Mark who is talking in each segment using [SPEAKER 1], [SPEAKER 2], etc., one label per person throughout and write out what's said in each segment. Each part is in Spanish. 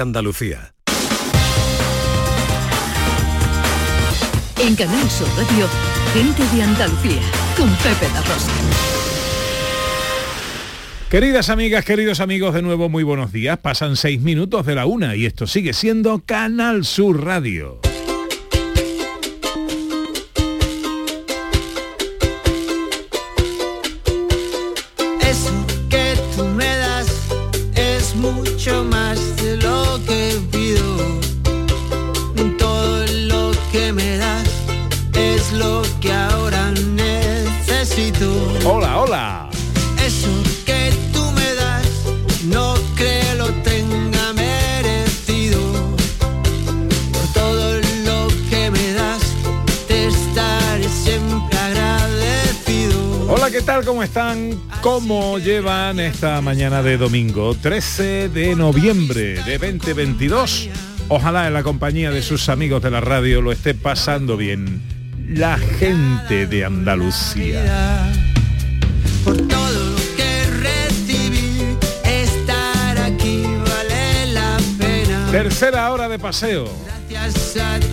[SPEAKER 1] Andalucía.
[SPEAKER 2] En Canal Sur Radio, gente de Andalucía, con Pepe La Rosa.
[SPEAKER 3] Queridas amigas, queridos amigos, de nuevo muy buenos días. Pasan seis minutos de la una y esto sigue siendo Canal Sur Radio. ¿Cómo están? ¿Cómo llevan esta mañana de domingo 13 de noviembre de 2022? Ojalá en la compañía de sus amigos de la radio lo esté pasando bien la gente de Andalucía.
[SPEAKER 4] Por todo lo que recibí, estar aquí vale la pena.
[SPEAKER 3] Tercera hora de paseo.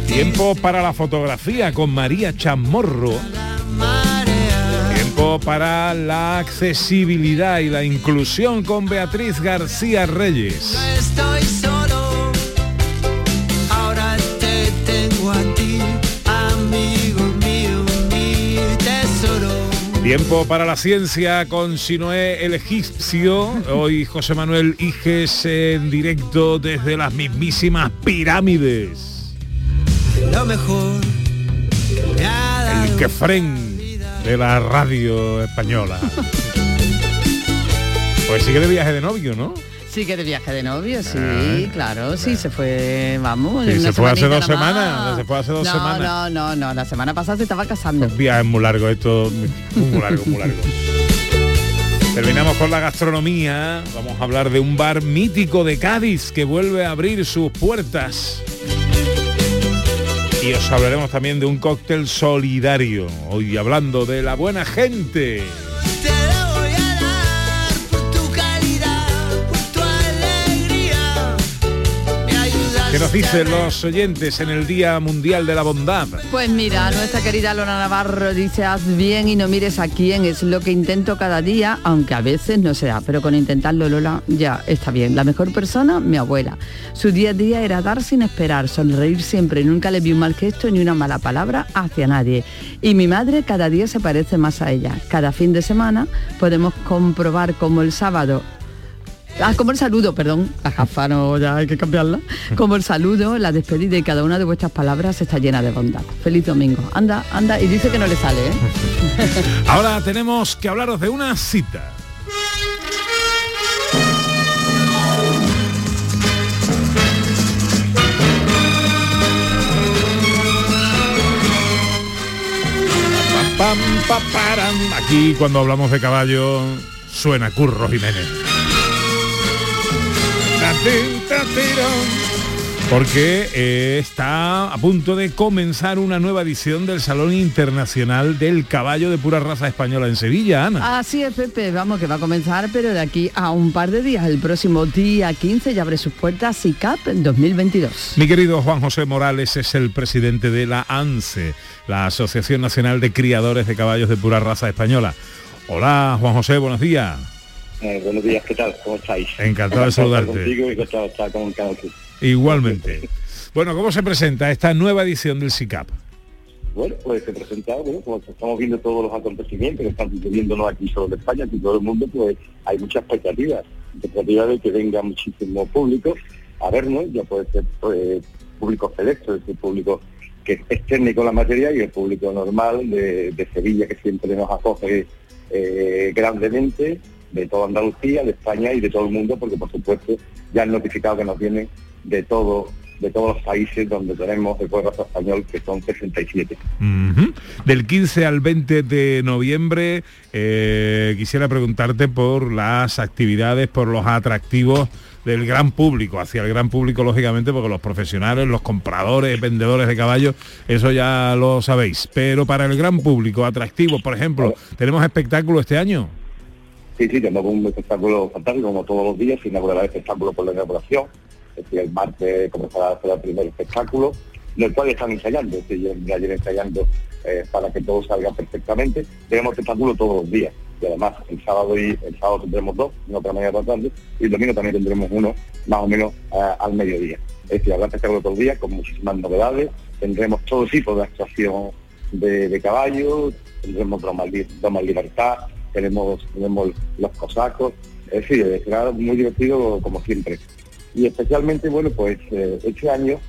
[SPEAKER 3] Tiempo para la fotografía con María Chamorro. Tiempo para la accesibilidad y la inclusión con Beatriz García Reyes.
[SPEAKER 4] No estoy solo, ahora te tengo a ti, amigo mío, mi tesoro.
[SPEAKER 3] Tiempo para la ciencia con Sinoé el egipcio. Hoy José Manuel Iges en directo desde las mismísimas pirámides.
[SPEAKER 4] Lo mejor me ha dado
[SPEAKER 3] El quefren de la radio española. Pues sigue de viaje de novio, ¿no?
[SPEAKER 5] Sí, que de viaje de novio, sí,
[SPEAKER 3] Ah,
[SPEAKER 5] claro, sí, se fue, vamos.
[SPEAKER 3] Sí, se fue hace dos semanas, se fue hace dos
[SPEAKER 5] no,
[SPEAKER 3] semanas.
[SPEAKER 5] No, no, no, la semana pasada se estaba casando.
[SPEAKER 3] Un viaje muy largo, esto muy largo, muy largo. Terminamos con la gastronomía. Vamos a hablar de un bar mítico de Cádiz que vuelve a abrir sus puertas. Y os hablaremos también de un cóctel solidario. Hoy hablando de la buena gente. ¿Qué nos dicen los oyentes en el Día Mundial de la Bondad?
[SPEAKER 5] Pues mira, nuestra querida Lona Navarro dice, haz bien y no mires a quién, es lo que intento cada día, aunque a veces no sea, pero con intentarlo Lola ya está bien. La mejor persona, mi abuela. Su día a día era dar sin esperar, sonreír siempre, nunca le vi un mal gesto ni una mala palabra hacia nadie. Y mi madre cada día se parece más a ella. Cada fin de semana podemos comprobar como el sábado Ah, como el saludo, perdón, la gafa no, ya hay que cambiarla. Como el saludo, la despedida y cada una de vuestras palabras está llena de bondad. Feliz domingo. Anda, anda, y dice que no le sale, ¿eh?
[SPEAKER 3] Ahora tenemos que hablaros de una cita. Pam, pam, pa, param. Aquí cuando hablamos de caballo suena Curro Jiménez. Porque eh, está a punto de comenzar una nueva edición del Salón Internacional del Caballo de Pura Raza Española en Sevilla, Ana.
[SPEAKER 5] Así es, Pepe, vamos, que va a comenzar, pero de aquí a un par de días, el próximo día 15 ya abre sus puertas ICAP 2022.
[SPEAKER 3] Mi querido Juan José Morales es el presidente de la ANSE, la Asociación Nacional de Criadores de Caballos de Pura Raza Española. Hola, Juan José, buenos días.
[SPEAKER 6] Eh, buenos días, ¿qué tal? ¿Cómo estáis?
[SPEAKER 3] Encantado de saludarte.
[SPEAKER 6] Contigo y encantado de estar con Canal Sur.
[SPEAKER 3] Igualmente. Bueno, ¿cómo se presenta esta nueva edición del SICAP?
[SPEAKER 6] Bueno, pues se presenta, bueno, como estamos viendo todos los acontecimientos que están sucediendo no aquí solo en España, en todo el mundo, pues hay muchas expectativas. Expectativas de que venga muchísimo público a vernos, ya puede ser pues, público selecto, es decir, público que es técnico en la materia y el público normal de, de Sevilla que siempre nos acoge eh, grandemente, de toda Andalucía, de España y de todo el mundo, porque por supuesto ya han notificado que nos vienen de todo de todos los países donde tenemos el pueblo español, que son 67.
[SPEAKER 3] Ujú. Del 15 al 20 de noviembre eh, quisiera preguntarte por las actividades, por los atractivos del gran público, hacia el gran público lógicamente, porque los profesionales, los compradores, vendedores de caballos, eso ya lo sabéis. Pero para el gran público, atractivos, por ejemplo, ¿tenemos espectáculo este año?
[SPEAKER 6] Sí, sí, tenemos un espectáculo fantástico, como todos los días, se inaugurará el espectáculo por la inauguración, Es decir, el martes comenzará el primer espectáculo, en el cual están ensayando, es decir, ayer ensayando eh, para que todo salga perfectamente. Tenemos espectáculo todos los días y además el sábado y el sábado tendremos dos, en otra la tarde, y el domingo también tendremos uno más o menos eh, al mediodía. Es decir, habrá espectáculo todos los días con muchísimas novedades, tendremos todo tipo de actuación de, de caballos, tendremos Li- Doma Libertad, tenemos, tenemos los cosacos, es decir, será muy divertido como siempre. Y especialmente, bueno, pues eh, este año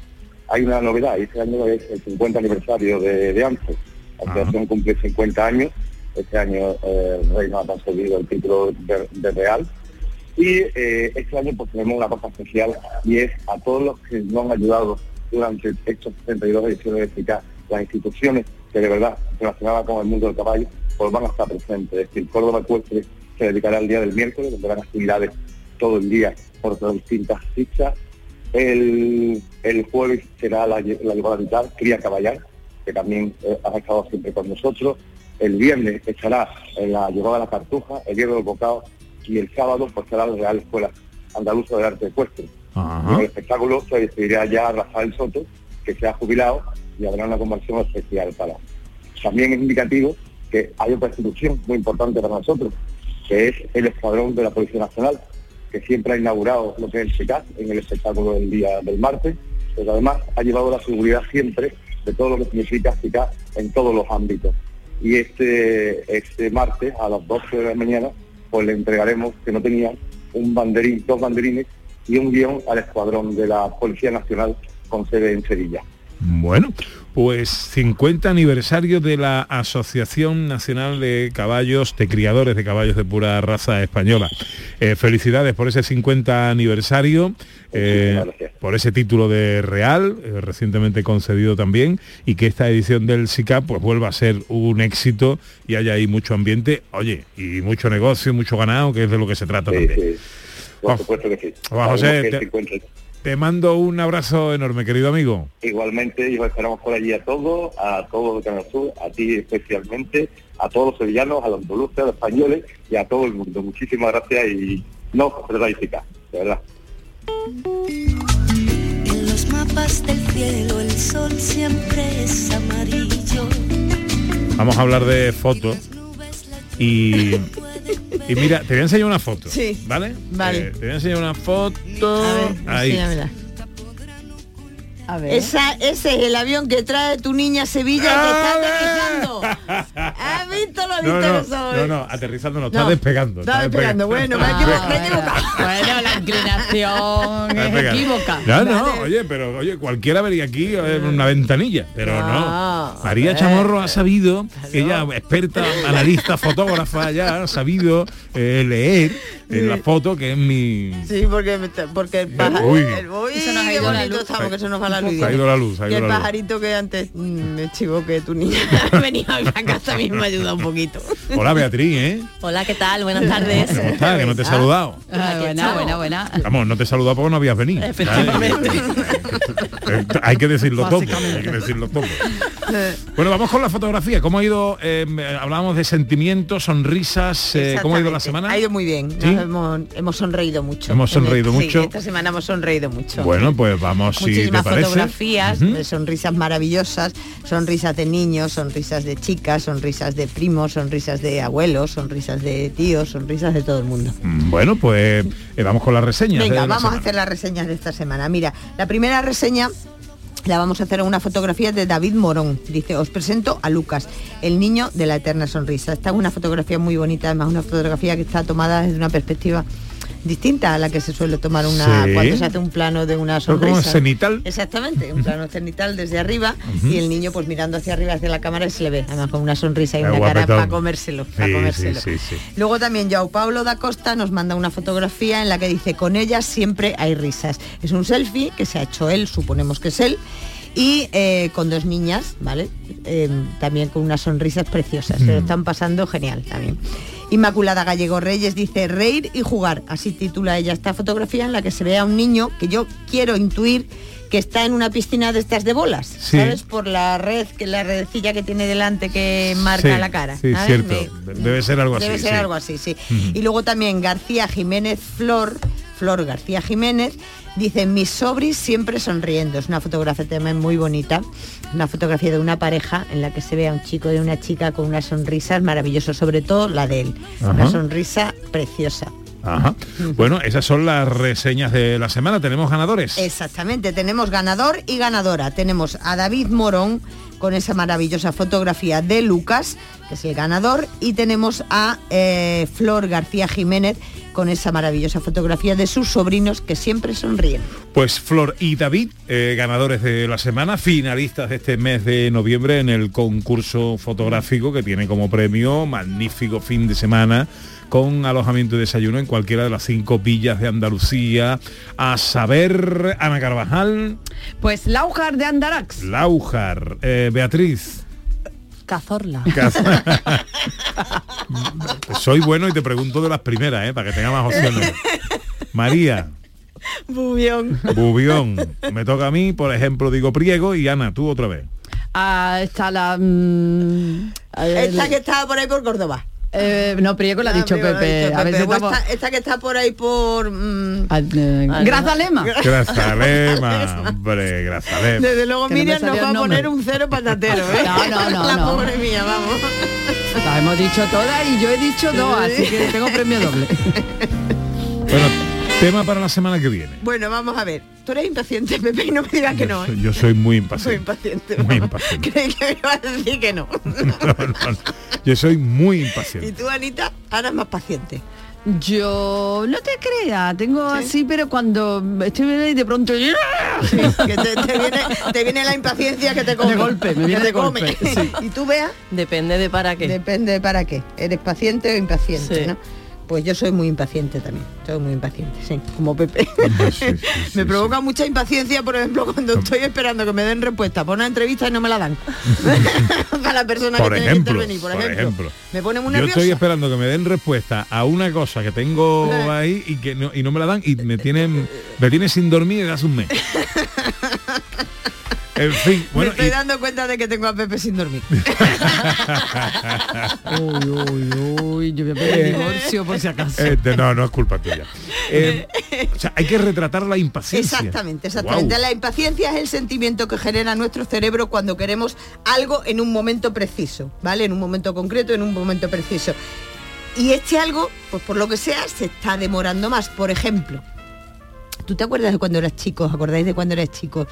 [SPEAKER 6] hay una novedad, este año es el 50 aniversario de, de ANSE. La asociación cumple 50 años, este año eh, nos ha concedido el título de, de Real, y eh, este año pues tenemos una cosa especial y es a todos los que nos han ayudado durante estos 62 ediciones de las instituciones que de verdad relacionadas con el mundo del caballo pues van a estar presentes. Es decir, Córdoba Ecuestre se dedicará el día del miércoles, donde habrán actividades todo el día por distintas fichas. El, el jueves será la, la llevada vital, Cría Caballar, que también eh, ha estado siempre con nosotros. El viernes estará en la llevada de la Cartuja, el viernes del Bocado, y el sábado pues será la Real Escuela Andaluza de Arte Ecuestre. En el espectáculo se despedirá ya Rafael Soto, que se ha jubilado, y habrá una conversión especial para. También es indicativo que hay otra institución muy importante para nosotros, que es el Escuadrón de la Policía Nacional, que siempre ha inaugurado lo que es el SECAT en el espectáculo del día del martes, pero además ha llevado la seguridad siempre de todo lo que significa SECAT en todos los ámbitos. Y este, este martes a las 12 de la mañana, pues le entregaremos, que no tenían, un banderín, dos banderines y un guion al Escuadrón de la Policía Nacional con sede en Sevilla.
[SPEAKER 3] Bueno, pues 50 aniversario de la Asociación Nacional de Caballos, de Criadores de Caballos de Pura Raza Española. Eh, felicidades por ese 50 aniversario, eh, por ese título de Real, eh, recientemente concedido también, y que esta edición del SICA pues vuelva a ser un éxito y haya ahí mucho ambiente, oye, y mucho negocio, mucho ganado, que es de lo que se trata
[SPEAKER 6] Sí,
[SPEAKER 3] también.
[SPEAKER 6] sí. Por supuesto que sí.
[SPEAKER 3] José, te- Te mando un abrazo enorme, querido amigo.
[SPEAKER 6] Igualmente, y os esperamos por allí a todos, a todos de Canal Sur, a ti especialmente, a todos los sevillanos, a los andaluces, a los españoles y a todo el mundo. Muchísimas gracias y no os de verdad.
[SPEAKER 1] En los mapas del cielo el sol siempre es amarillo.
[SPEAKER 3] Vamos a hablar de fotos y, y mira, te voy a enseñar una foto.
[SPEAKER 7] Sí.
[SPEAKER 3] ¿Vale?
[SPEAKER 7] Vale.
[SPEAKER 3] Eh, te voy a enseñar una foto.
[SPEAKER 7] A ver,
[SPEAKER 3] Ahí.
[SPEAKER 5] A ver.
[SPEAKER 7] Esa, ese es el avión que trae tu niña a Sevilla y que está
[SPEAKER 3] ¡A ver!
[SPEAKER 7] aterrizando. ¿Has visto? Lo
[SPEAKER 3] No,
[SPEAKER 7] visto
[SPEAKER 3] no, no, no, aterrizando no, está
[SPEAKER 7] No,
[SPEAKER 3] despegando.
[SPEAKER 7] está despegando. Bueno, me he
[SPEAKER 5] Ah,
[SPEAKER 7] equivocado, me he
[SPEAKER 5] bueno.
[SPEAKER 7] equivocado.
[SPEAKER 5] Bueno, la inclinación
[SPEAKER 3] Está
[SPEAKER 5] es equívoca.
[SPEAKER 3] No, no, oye, pero oye, cualquiera vería aquí eh, una ventanilla, pero no.
[SPEAKER 7] No,
[SPEAKER 3] María
[SPEAKER 7] eh,
[SPEAKER 3] Chamorro ha sabido, ella experta, analista, fotógrafa, ya ha sabido eh, leer en la foto que es mi.
[SPEAKER 7] Sí, porque, está- porque el pájaro...
[SPEAKER 3] Uy.
[SPEAKER 7] el- uy,
[SPEAKER 5] Se nos ha
[SPEAKER 7] qué bonito estamos, que se nos va la luz.
[SPEAKER 3] Se ha ido la luz,
[SPEAKER 7] Y
[SPEAKER 3] ido
[SPEAKER 7] el
[SPEAKER 3] la luz.
[SPEAKER 7] pajarito que antes mm, me chivo que tu niña venía a casa mismo me ayuda un poquito.
[SPEAKER 3] Hola Beatriz, ¿eh?
[SPEAKER 8] Hola, ¿qué tal? Buenas tardes.
[SPEAKER 3] ¿Cómo estás? Que no te he saludado.
[SPEAKER 5] Ah, buena, buena, buena.
[SPEAKER 3] Vamos, no te he saludado porque no habías venido.
[SPEAKER 8] Efectivamente.
[SPEAKER 3] Eh, hay que decirlo todo, hay que decirlo todo. Bueno, vamos con la fotografía. ¿Cómo ha ido? eh, hablábamos de sentimientos, sonrisas. eh, ¿Cómo ha ido la semana?
[SPEAKER 7] Ha ido muy bien. Hemos, hemos sonreído mucho.
[SPEAKER 3] Hemos sonreído
[SPEAKER 7] Sí,
[SPEAKER 3] mucho.
[SPEAKER 7] esta semana hemos sonreído mucho.
[SPEAKER 3] Bueno, pues vamos, si te parece.
[SPEAKER 7] Fotografías, de sonrisas maravillosas, sonrisas de niños, sonrisas de chicas, sonrisas de primos, sonrisas de abuelos, sonrisas de tíos, sonrisas de todo el mundo.
[SPEAKER 3] Mm, Bueno, pues eh, vamos con las reseñas.
[SPEAKER 7] Venga,
[SPEAKER 3] la
[SPEAKER 7] vamos a hacer las reseñas de esta semana. Mira, la primera reseña la vamos a hacer una fotografía de David Morón. Dice, os presento a Lucas, el niño de la eterna sonrisa. Esta es una fotografía muy bonita, además una fotografía que está tomada desde una perspectiva distinta a la que se suele tomar una
[SPEAKER 3] Sí.
[SPEAKER 7] cuando se hace un plano de una sonrisa.
[SPEAKER 3] como cenital.
[SPEAKER 7] Exactamente, un plano cenital desde arriba y el niño pues mirando hacia arriba hacia la cámara y se le ve, además con una sonrisa y
[SPEAKER 3] Qué
[SPEAKER 7] una cara para comérselo, para
[SPEAKER 3] Sí,
[SPEAKER 7] comérselo.
[SPEAKER 3] sí.
[SPEAKER 7] Luego también Joao Paulo da Costa nos manda una fotografía en la que dice con ella siempre hay risas. Es un selfie que se ha hecho él, suponemos que es él, y eh, con dos niñas, ¿vale? Eh, también con unas sonrisas preciosas. Se lo están pasando genial también. Inmaculada Gallego Reyes dice reír y jugar. Así titula ella esta fotografía en la que se ve a un niño que yo quiero intuir que está en una piscina de estas de bolas,
[SPEAKER 3] Sí.
[SPEAKER 7] ¿sabes? Por la red, que la redecilla que tiene delante que marca
[SPEAKER 3] Sí,
[SPEAKER 7] la cara.
[SPEAKER 3] sí,
[SPEAKER 7] ¿sabes?
[SPEAKER 3] cierto. Debe ser algo
[SPEAKER 7] Debe
[SPEAKER 3] así,
[SPEAKER 7] ser
[SPEAKER 3] sí.
[SPEAKER 7] algo así, sí. Y luego también García Jiménez Flor Flor García Jiménez, dice, mis sobris siempre sonriendo. Es una fotografía también muy bonita, una fotografía de una pareja en la que se ve a un chico y una chica con una sonrisa maravillosa, sobre todo la de él. Una sonrisa preciosa.
[SPEAKER 3] Ajá. Bueno, esas son las reseñas de la semana. ¿Tenemos ganadores?
[SPEAKER 7] Exactamente, tenemos ganador y ganadora. Tenemos a David Morón con esa maravillosa fotografía de Lucas, que es el ganador, y tenemos a eh, Flor García Jiménez con esa maravillosa fotografía de sus sobrinos que siempre sonríen.
[SPEAKER 3] Pues Flor y David, eh, ganadores de la semana, finalistas de este mes de noviembre en el concurso fotográfico que tiene como premio magnífico fin de semana con alojamiento y desayuno en cualquiera de las cinco villas de Andalucía. A saber, Ana Carvajal,
[SPEAKER 5] Pues Laujar de Andarax.
[SPEAKER 3] Laujar, eh, Beatriz.
[SPEAKER 8] Cazorla.
[SPEAKER 3] Soy bueno y te pregunto de las primeras, eh, para que tenga más opciones. María,
[SPEAKER 7] Bubión.
[SPEAKER 3] Bubión. Me toca a mí, por ejemplo, digo Priego y Ana, tú otra vez.
[SPEAKER 5] Ah, está la... mm,
[SPEAKER 7] Esta que está por ahí por Córdoba.
[SPEAKER 5] Eh, no, Priego lo ha
[SPEAKER 7] Ah,
[SPEAKER 5] dicho Pepe. A estamos-
[SPEAKER 7] esta, esta que está por ahí por... mm,
[SPEAKER 5] Ah, eh, Grazalema.
[SPEAKER 3] Grazalema, hombre, Grazalema.
[SPEAKER 7] Desde luego
[SPEAKER 5] Que no me
[SPEAKER 7] Miriam nos va a poner un cero patatero, ¿eh?
[SPEAKER 5] No, no, no,
[SPEAKER 7] La
[SPEAKER 5] no.
[SPEAKER 7] pobre mía, vamos.
[SPEAKER 5] Las hemos dicho todas y yo he dicho dos, así que tengo premio doble.
[SPEAKER 3] Bueno, tema para la semana que viene.
[SPEAKER 7] Bueno, vamos a ver. Tú eres impaciente, Pepe, y no me digas que
[SPEAKER 3] Yo
[SPEAKER 7] no,
[SPEAKER 3] soy-
[SPEAKER 7] ¿eh?
[SPEAKER 3] Yo soy muy
[SPEAKER 7] Soy
[SPEAKER 3] impaciente.
[SPEAKER 7] impaciente.
[SPEAKER 3] Muy
[SPEAKER 7] vamos.
[SPEAKER 3] impaciente.
[SPEAKER 7] Creí que me ibas a decir que no.
[SPEAKER 3] No, no, no. Yo soy muy
[SPEAKER 7] Y
[SPEAKER 3] impaciente.
[SPEAKER 7] tú, Anita, ahora es más paciente.
[SPEAKER 5] Yo no te creas, tengo así, pero cuando estoy bien y de pronto
[SPEAKER 7] Sí, que te, te viene, te viene la impaciencia que te come.
[SPEAKER 5] De golpe, me
[SPEAKER 7] que
[SPEAKER 5] viene
[SPEAKER 7] te
[SPEAKER 5] de golpe,
[SPEAKER 7] come.
[SPEAKER 5] sí.
[SPEAKER 7] Y tú veas,
[SPEAKER 8] Depende de para qué.
[SPEAKER 7] depende para qué. ¿Eres paciente o impaciente,
[SPEAKER 8] Sí.
[SPEAKER 7] no? Pues yo soy muy impaciente también. Soy muy impaciente, sí, como Pepe.
[SPEAKER 3] Sí, sí,
[SPEAKER 7] me provoca mucha impaciencia, por ejemplo, cuando estoy esperando que me den respuesta por una entrevista y no me la dan. Para la persona
[SPEAKER 3] Por
[SPEAKER 7] que tiene que
[SPEAKER 3] ejemplo,
[SPEAKER 7] intervenir, por,
[SPEAKER 3] por
[SPEAKER 7] ejemplo.
[SPEAKER 3] ejemplo.
[SPEAKER 7] Me pone muy
[SPEAKER 3] Yo
[SPEAKER 7] nerviosa.
[SPEAKER 3] estoy esperando que me den respuesta a una cosa que tengo ahí y que no, y no me la dan y me tienen me tiene sin dormir desde hace un mes. En fin, bueno,
[SPEAKER 7] me estoy
[SPEAKER 3] y-
[SPEAKER 7] dando cuenta de que tengo a Pepe sin dormir.
[SPEAKER 5] Uy, uy, uy, yo voy a pedir divorcio por si acaso.
[SPEAKER 3] eh, no, no es culpa tuya. Eh, o sea, hay que retratar la impaciencia.
[SPEAKER 7] Exactamente, exactamente. La impaciencia es el sentimiento que genera nuestro cerebro cuando queremos algo en un momento preciso, ¿vale? En un momento concreto, en un momento preciso. Y este algo, pues por lo que sea, se está demorando más. Por ejemplo, ¿tú te acuerdas de cuando eras chico? ¿Os acordáis de cuando eras chico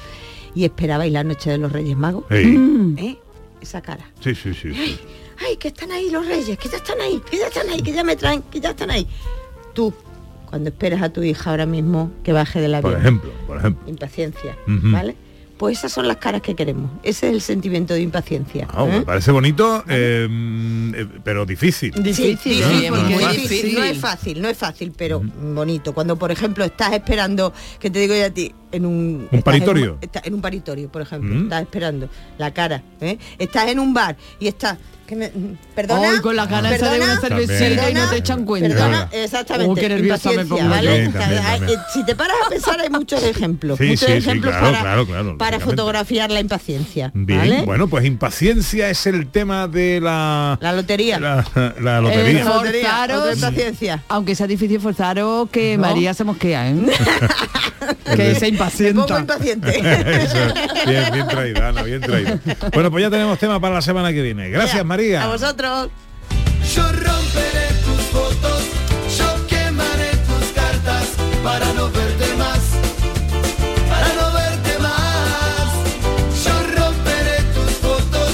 [SPEAKER 7] y esperabais la noche de los Reyes Magos?
[SPEAKER 3] Sí,
[SPEAKER 7] ¿Eh? Esa cara.
[SPEAKER 3] sí, sí, sí, sí.
[SPEAKER 7] Ay, que están ahí los reyes, que ya están ahí, que ya están ahí, que ya me traen, que ya están ahí. Tú, cuando esperas a tu hija ahora mismo que baje del avión,
[SPEAKER 3] Por ejemplo, por ejemplo.
[SPEAKER 7] impaciencia. ¿vale? Pues esas son las caras que queremos. Ese es el sentimiento de impaciencia.
[SPEAKER 3] Ah, me
[SPEAKER 7] ¿eh?
[SPEAKER 3] parece bonito, eh, eh, pero difícil.
[SPEAKER 5] Difícil,
[SPEAKER 7] sí,
[SPEAKER 3] ¿no?
[SPEAKER 7] sí,
[SPEAKER 3] No
[SPEAKER 7] difícil. No es fácil, no es fácil, pero bonito. Cuando, por ejemplo, estás esperando, que te digo yo a ti, en un... en
[SPEAKER 3] paritorio?
[SPEAKER 7] un- estás en un paritorio, por ejemplo.
[SPEAKER 3] Mm.
[SPEAKER 7] Estás esperando la cara. ¿eh? Estás en un bar y estás... que me- perdona.
[SPEAKER 5] Hoy con la cara esa de una
[SPEAKER 7] perdona,
[SPEAKER 5] cervecita y no te echan cuenta.
[SPEAKER 7] Perdona, exactamente.
[SPEAKER 5] Oh, qué nerviosa me pongo.
[SPEAKER 7] ¿vale?
[SPEAKER 3] También, también,
[SPEAKER 7] eh, si te paras a pensar hay muchos ejemplos.
[SPEAKER 3] Sí,
[SPEAKER 7] muchos
[SPEAKER 3] sí, sí,
[SPEAKER 7] ejemplos
[SPEAKER 3] claro,
[SPEAKER 7] para,
[SPEAKER 3] claro, claro,
[SPEAKER 7] para fotografiar la impaciencia.
[SPEAKER 3] Bien,
[SPEAKER 7] ¿vale?
[SPEAKER 3] bueno, pues impaciencia es el tema de la
[SPEAKER 7] La lotería.
[SPEAKER 3] la, la lotería.
[SPEAKER 5] Eh,
[SPEAKER 7] La lotería,
[SPEAKER 5] Forzaros-
[SPEAKER 7] impaciencia.
[SPEAKER 5] Aunque sea difícil forzaros que
[SPEAKER 7] No.
[SPEAKER 5] María se mosquea, ¿eh? que se
[SPEAKER 7] Me pongo
[SPEAKER 5] impacienta.
[SPEAKER 7] impaciente.
[SPEAKER 3] Eso, bien, bien traído, Ana, bien traído. Bueno, pues ya tenemos tema para la semana que viene. Gracias,
[SPEAKER 7] Ya,
[SPEAKER 3] María.
[SPEAKER 7] A vosotros.
[SPEAKER 4] Yo romperé tus fotos, yo quemaré tus cartas para no verte más, para no verte más. Yo romperé tus fotos,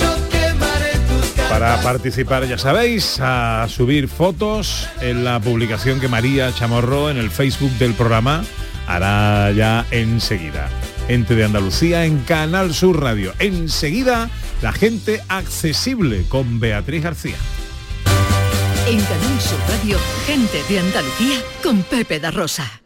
[SPEAKER 4] yo quemaré tus cartas.
[SPEAKER 3] Para participar, ya sabéis, a subir fotos en la publicación que María Chamorro en el Facebook del programa hará ya enseguida. Gente de Andalucía en Canal Sur Radio. Enseguida, la gente accesible con Beatriz García.
[SPEAKER 2] En Canal Sur Radio, gente de Andalucía con Pepe da Rosa.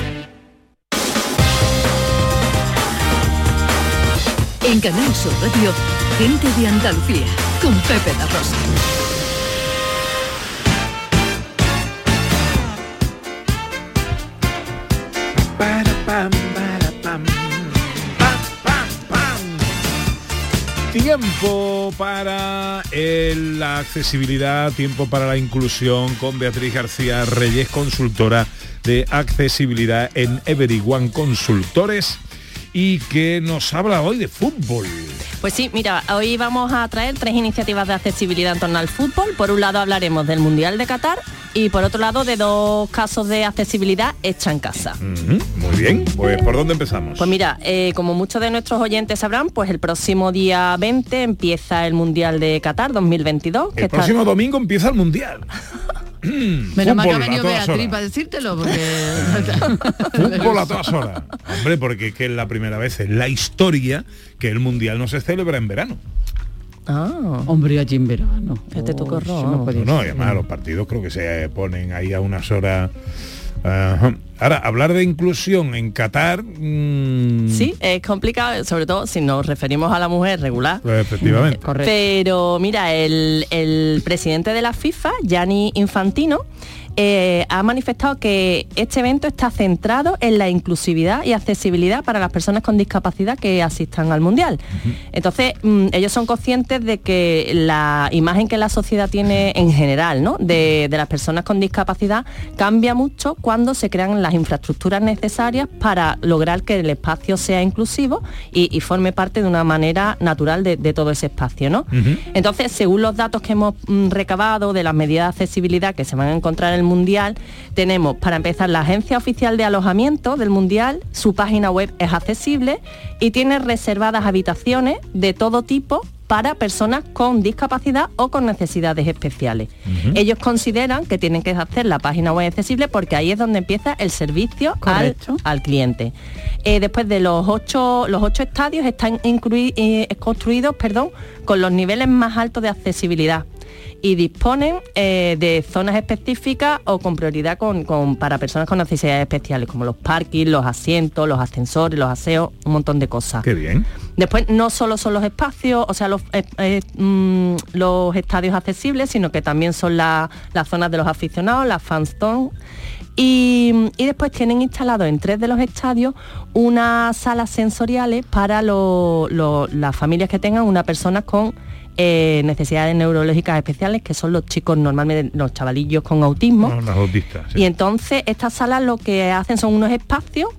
[SPEAKER 2] En Canal Sur Radio, gente de Andalucía, con Pepe da Rosa.
[SPEAKER 3] Tiempo para el- la accesibilidad, tiempo para la inclusión con Beatriz García Reyes, consultora de accesibilidad en Everyone Consultores y que nos habla hoy de fútbol.
[SPEAKER 8] Pues sí, mira, hoy vamos a traer tres iniciativas de accesibilidad en torno al fútbol. Por un lado hablaremos del Mundial de Qatar y por otro lado de dos casos de accesibilidad hecha en casa.
[SPEAKER 3] Muy bien, pues ¿por dónde empezamos?
[SPEAKER 8] Pues mira, eh, como muchos de nuestros oyentes sabrán, pues el próximo día 20 empieza el Mundial de Qatar 2022.
[SPEAKER 3] el próximo domingo empieza el Mundial.
[SPEAKER 5] Menos mal que ha venido Beatriz para decírtelo, porque...
[SPEAKER 3] Fútbol a todas horas. Hombre, porque es que es la primera vez en la historia que el Mundial no se celebra en verano.
[SPEAKER 8] Ah,
[SPEAKER 5] Hombre, allí en verano.
[SPEAKER 8] Fíjate
[SPEAKER 5] Oh, me puede
[SPEAKER 3] No, no, y además los partidos creo que se ponen ahí a unas horas. Ajá. Ahora, hablar de inclusión en Qatar. mm,
[SPEAKER 8] sí, es complicado, sobre todo si nos referimos a la mujer regular.
[SPEAKER 3] pues, efectivamente.
[SPEAKER 5] Correcto.
[SPEAKER 8] Pero mira, el, el presidente de la FIFA, Gianni Infantino, eh, ha manifestado que este evento está centrado en la inclusividad y accesibilidad para las personas con discapacidad que asistan al Mundial. Entonces, mm, ellos son conscientes de que la imagen que la sociedad tiene en general ¿no? de, de las personas con discapacidad cambia mucho cuando se crean las infraestructuras necesarias para lograr que el espacio sea inclusivo y, y forme parte de una manera natural de, de todo ese espacio. ¿no? Entonces, según los datos que hemos mm, recabado de las medidas de accesibilidad que se van a encontrar en el Mundial, tenemos para empezar la Agencia Oficial de Alojamiento del Mundial, su página web es accesible y tiene reservadas habitaciones de todo tipo para personas con discapacidad o con necesidades especiales. Ellos consideran que tienen que hacer la página web accesible porque ahí es donde empieza el servicio al, cliente. Eh, después de los ocho, los ocho estadios están inclui- eh, construidos perdón, con los niveles más altos de accesibilidad y disponen eh, de zonas específicas o con prioridad con- con- para personas con necesidades especiales, como los parkings, los asientos, los ascensores, los aseos, un montón de cosas.
[SPEAKER 3] Qué bien.
[SPEAKER 8] Después no solo son los espacios, o sea, los, eh, eh, mm, los estadios accesibles, sino que también son la- las zonas de los aficionados, las fan zone. Y, y después tienen instalado en tres de los estadios unas salas sensoriales para lo- lo- las familias que tengan una persona con eh, necesidades neurológicas especiales, que son los chicos normalmente, los chavalillos con autismo.
[SPEAKER 3] No, los autistas. sí.
[SPEAKER 8] Y entonces estas salas lo que hacen son unos espacios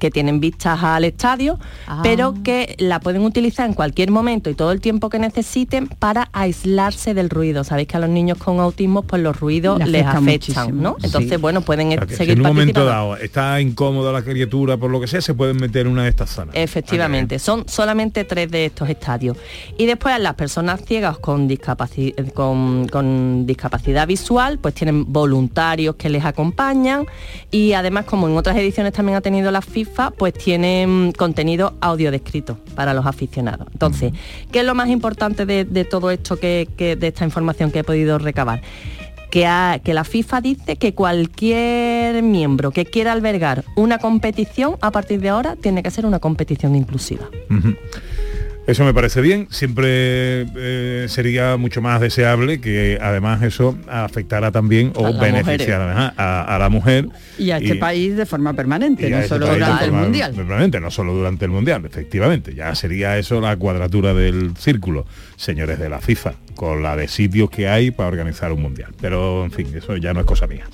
[SPEAKER 8] que tienen vistas al estadio,
[SPEAKER 5] Ah.
[SPEAKER 8] pero que la pueden utilizar en cualquier momento y todo el tiempo que necesiten para aislarse del ruido. Sabéis que a los niños con autismo pues los ruidos
[SPEAKER 5] Le
[SPEAKER 8] les
[SPEAKER 5] afecta
[SPEAKER 8] afectan,
[SPEAKER 5] muchísimo,
[SPEAKER 8] ¿no? Entonces,
[SPEAKER 5] sí.
[SPEAKER 8] bueno, pueden
[SPEAKER 3] O sea, que si
[SPEAKER 8] seguir
[SPEAKER 3] en un momento dado está incómoda la criatura por lo que sea, se pueden meter en una de estas salas.
[SPEAKER 8] Efectivamente, son solamente tres de estos estadios. Y después las personas ciegas con, discapaci- con, con discapacidad visual, pues tienen voluntarios que les acompañan y además, como en otras ediciones también ha tenido la FIFA, pues tienen contenido audio descrito para los aficionados. Entonces, ¿qué es lo más importante de, de todo esto, que, que- de esta información que he podido recabar? que, ha- que la FIFA dice que cualquier miembro que quiera albergar una competición a partir de ahora tiene que ser una competición inclusiva.
[SPEAKER 3] Eso me parece bien, siempre eh, sería mucho más deseable que además eso afectara también o
[SPEAKER 5] las
[SPEAKER 3] beneficiara ajá, a, a la mujer.
[SPEAKER 5] Y a este país de forma permanente, no
[SPEAKER 3] este
[SPEAKER 5] solo durante el Mundial.
[SPEAKER 3] Permanente, no solo durante el Mundial, efectivamente. Ya sería eso la cuadratura del círculo, señores de la FIFA, con la de sitios que hay para organizar un Mundial. Pero, en fin, eso ya no es cosa mía.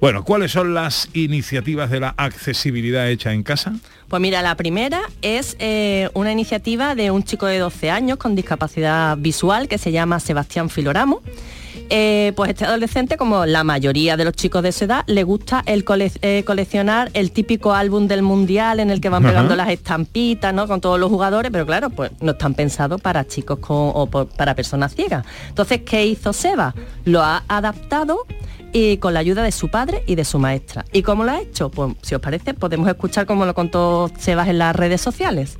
[SPEAKER 3] Bueno, ¿cuáles son las iniciativas de la accesibilidad hecha en casa?
[SPEAKER 8] Pues mira, la primera es eh, una iniciativa de un chico de 12 años con discapacidad visual que se llama Sebastián Filoramo. Eh, pues este adolescente, como la mayoría de los chicos de su edad, le gusta el cole- eh, coleccionar el típico álbum del mundial en el que van
[SPEAKER 9] Ajá.
[SPEAKER 8] pegando las estampitas, ¿no? Con todos los jugadores, pero claro, pues no están pensados para chicos con, o por- para personas ciegas. Entonces, ¿qué hizo Seba? Lo ha adaptado y con la ayuda de su padre y de su maestra. ¿Y cómo lo ha hecho? Pues si os parece, podemos escuchar cómo lo contó Sebas en las redes sociales.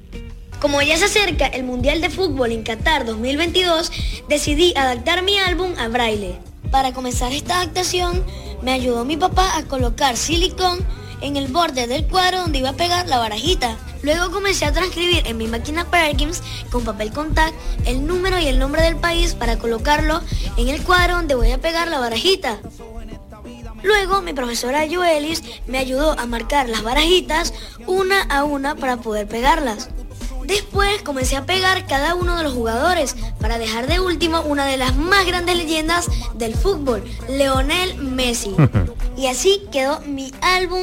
[SPEAKER 9] Como ya se acerca el Mundial de Fútbol en Qatar 2022, decidí adaptar mi álbum a braille. Para comenzar esta adaptación, me ayudó mi papá a colocar silicón en el borde del cuadro donde iba a pegar la barajita. Luego comencé a transcribir en mi máquina Perkins con papel contact el número y el nombre del país para colocarlo en el cuadro donde voy a pegar la barajita. Luego mi profesora Joelis me ayudó a marcar las barajitas una a una para poder pegarlas. Después comencé a pegar cada uno de los jugadores para dejar de último una de las más grandes leyendas del fútbol, Leonel Messi. Y así quedó mi álbum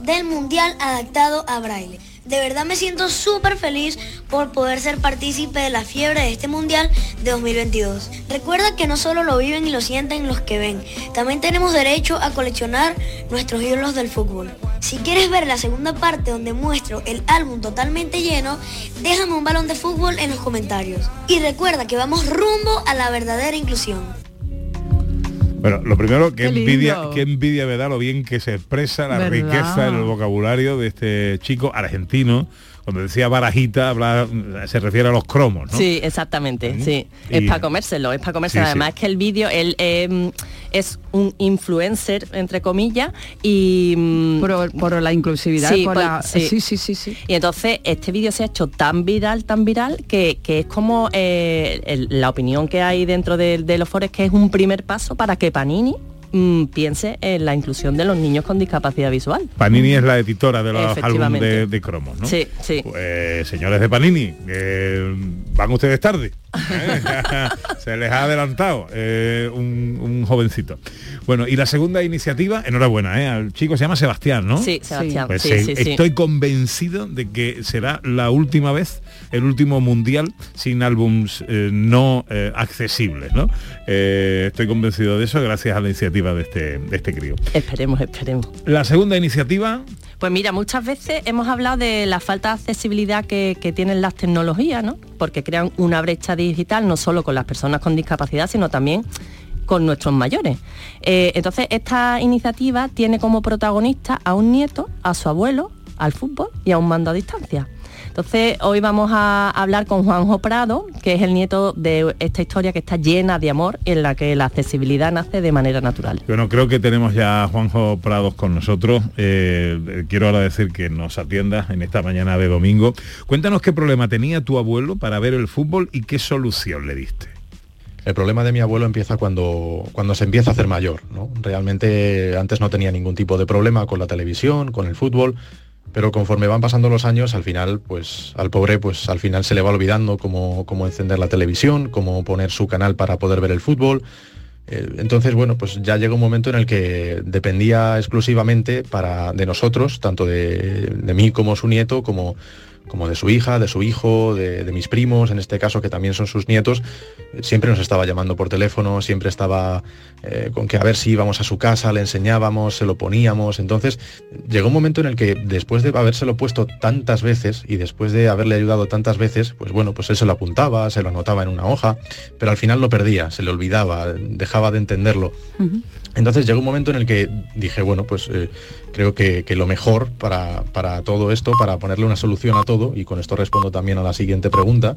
[SPEAKER 9] del Mundial adaptado a braille. De verdad me siento súper feliz por poder ser partícipe de la fiebre de este Mundial de 2022. Recuerda que no solo lo viven y lo sienten los que ven, también tenemos derecho a coleccionar nuestros ídolos del fútbol. Si quieres ver la segunda parte donde muestro el álbum totalmente lleno, déjame un balón de fútbol en los comentarios. Y recuerda que vamos rumbo a la verdadera inclusión.
[SPEAKER 3] Bueno, lo primero, que envidia, que envidia me da lo bien que se expresa la
[SPEAKER 8] ¿Verdad?
[SPEAKER 3] riqueza en el vocabulario de este chico argentino. Cuando decía barajita, habla- se refiere a los cromos, ¿no?
[SPEAKER 8] Sí, exactamente, sí.
[SPEAKER 3] Y-
[SPEAKER 8] Es para comérselo, es para comérselo.
[SPEAKER 3] Sí, sí.
[SPEAKER 8] Además es que el vídeo, él eh, es un influencer, entre comillas, y... mm,
[SPEAKER 5] Por, la inclusividad,
[SPEAKER 8] Sí,
[SPEAKER 5] por
[SPEAKER 8] por-
[SPEAKER 5] la-
[SPEAKER 8] sí.
[SPEAKER 5] sí, sí, sí, sí.
[SPEAKER 8] Y entonces este vídeo se ha hecho tan viral, tan viral, que, que es como eh, el- la opinión que hay dentro de, de los foros, que es un primer paso para que Panini mm, piense en la inclusión de los niños con discapacidad visual.
[SPEAKER 3] Panini es la editora de los álbumes de, de cromos, ¿no?
[SPEAKER 8] Sí, sí.
[SPEAKER 3] Pues señores de Panini, eh, van ustedes tarde. ¿eh? Se les ha adelantado eh, un, un jovencito. Bueno, y la segunda iniciativa, enhorabuena, al chico se llama Sebastián, ¿no?
[SPEAKER 8] Sí, Sebastián,
[SPEAKER 3] Pues
[SPEAKER 8] sí, sí, sí.
[SPEAKER 3] estoy convencido de que será la última vez, el último mundial sin álbums eh, no eh, accesibles, ¿no? Eh, estoy convencido de eso gracias a la iniciativa de este, de este crío.
[SPEAKER 8] Esperemos, esperemos.
[SPEAKER 3] La segunda iniciativa,
[SPEAKER 8] Pues mira, muchas veces hemos hablado de la falta de accesibilidad que, que tienen las tecnologías, ¿no? Porque crean una brecha digital no solo con las personas con discapacidad, sino también con nuestros mayores. Eh, entonces, esta iniciativa tiene como protagonista a un nieto, a su abuelo, al fútbol y a un mando a distancia. Entonces, hoy vamos a hablar con Juanjo Prado, que es el nieto de esta historia que está llena de amor, en la que la accesibilidad nace de manera natural.
[SPEAKER 3] Bueno, creo que tenemos ya a Juanjo Prados con nosotros. Eh, quiero agradecer que nos atiendas en esta mañana de domingo. Cuéntanos qué problema tenía tu abuelo para ver el fútbol y qué solución le diste.
[SPEAKER 10] El problema de mi abuelo empieza cuando, cuando se empieza a hacer mayor. ¿no? Realmente antes no tenía ningún tipo de problema con la televisión, con el fútbol, pero conforme van pasando los años, al final, pues al pobre, pues al final se le va olvidando cómo, cómo encender la televisión, cómo poner su canal para poder ver el fútbol. Eh, Entonces, bueno, pues ya llegó un momento en el que dependía exclusivamente para, de nosotros, tanto de, de mí como su nieto, como, como de su hija, de su hijo, de, de mis primos, en este caso, que también son sus nietos, siempre nos estaba llamando por teléfono, siempre estaba eh, con que a ver si íbamos a su casa, le enseñábamos, se lo poníamos. Entonces, llegó un momento en el que después de habérselo puesto tantas veces y después de haberle ayudado tantas veces, pues bueno, pues él se lo apuntaba, se lo anotaba en una hoja, pero al final lo perdía, se le olvidaba, dejaba de entenderlo. Entonces llegó un momento en el que dije, bueno, pues eh, creo que, que lo mejor para, para todo esto, para ponerle una solución a todo, y con esto respondo también a la siguiente pregunta,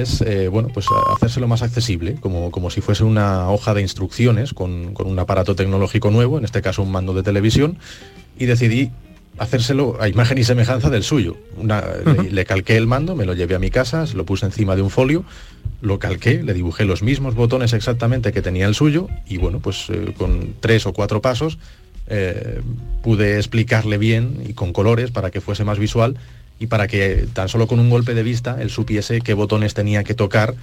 [SPEAKER 10] es eh, bueno, pues hacérselo más accesible, como, como si fuese una hoja de instrucciones con, con un aparato tecnológico nuevo, en este caso un mando de televisión, y decidí hacérselo a imagen y semejanza del suyo. Una- le, le calqué el mando, me lo llevé a mi casa, se lo puse encima de un folio, lo calqué, le dibujé los mismos botones exactamente que tenía el suyo y bueno, pues eh, con tres o cuatro pasos eh, pude explicarle bien y con colores para que fuese más visual y para que tan solo con un golpe de vista él supiese qué botones tenía que tocar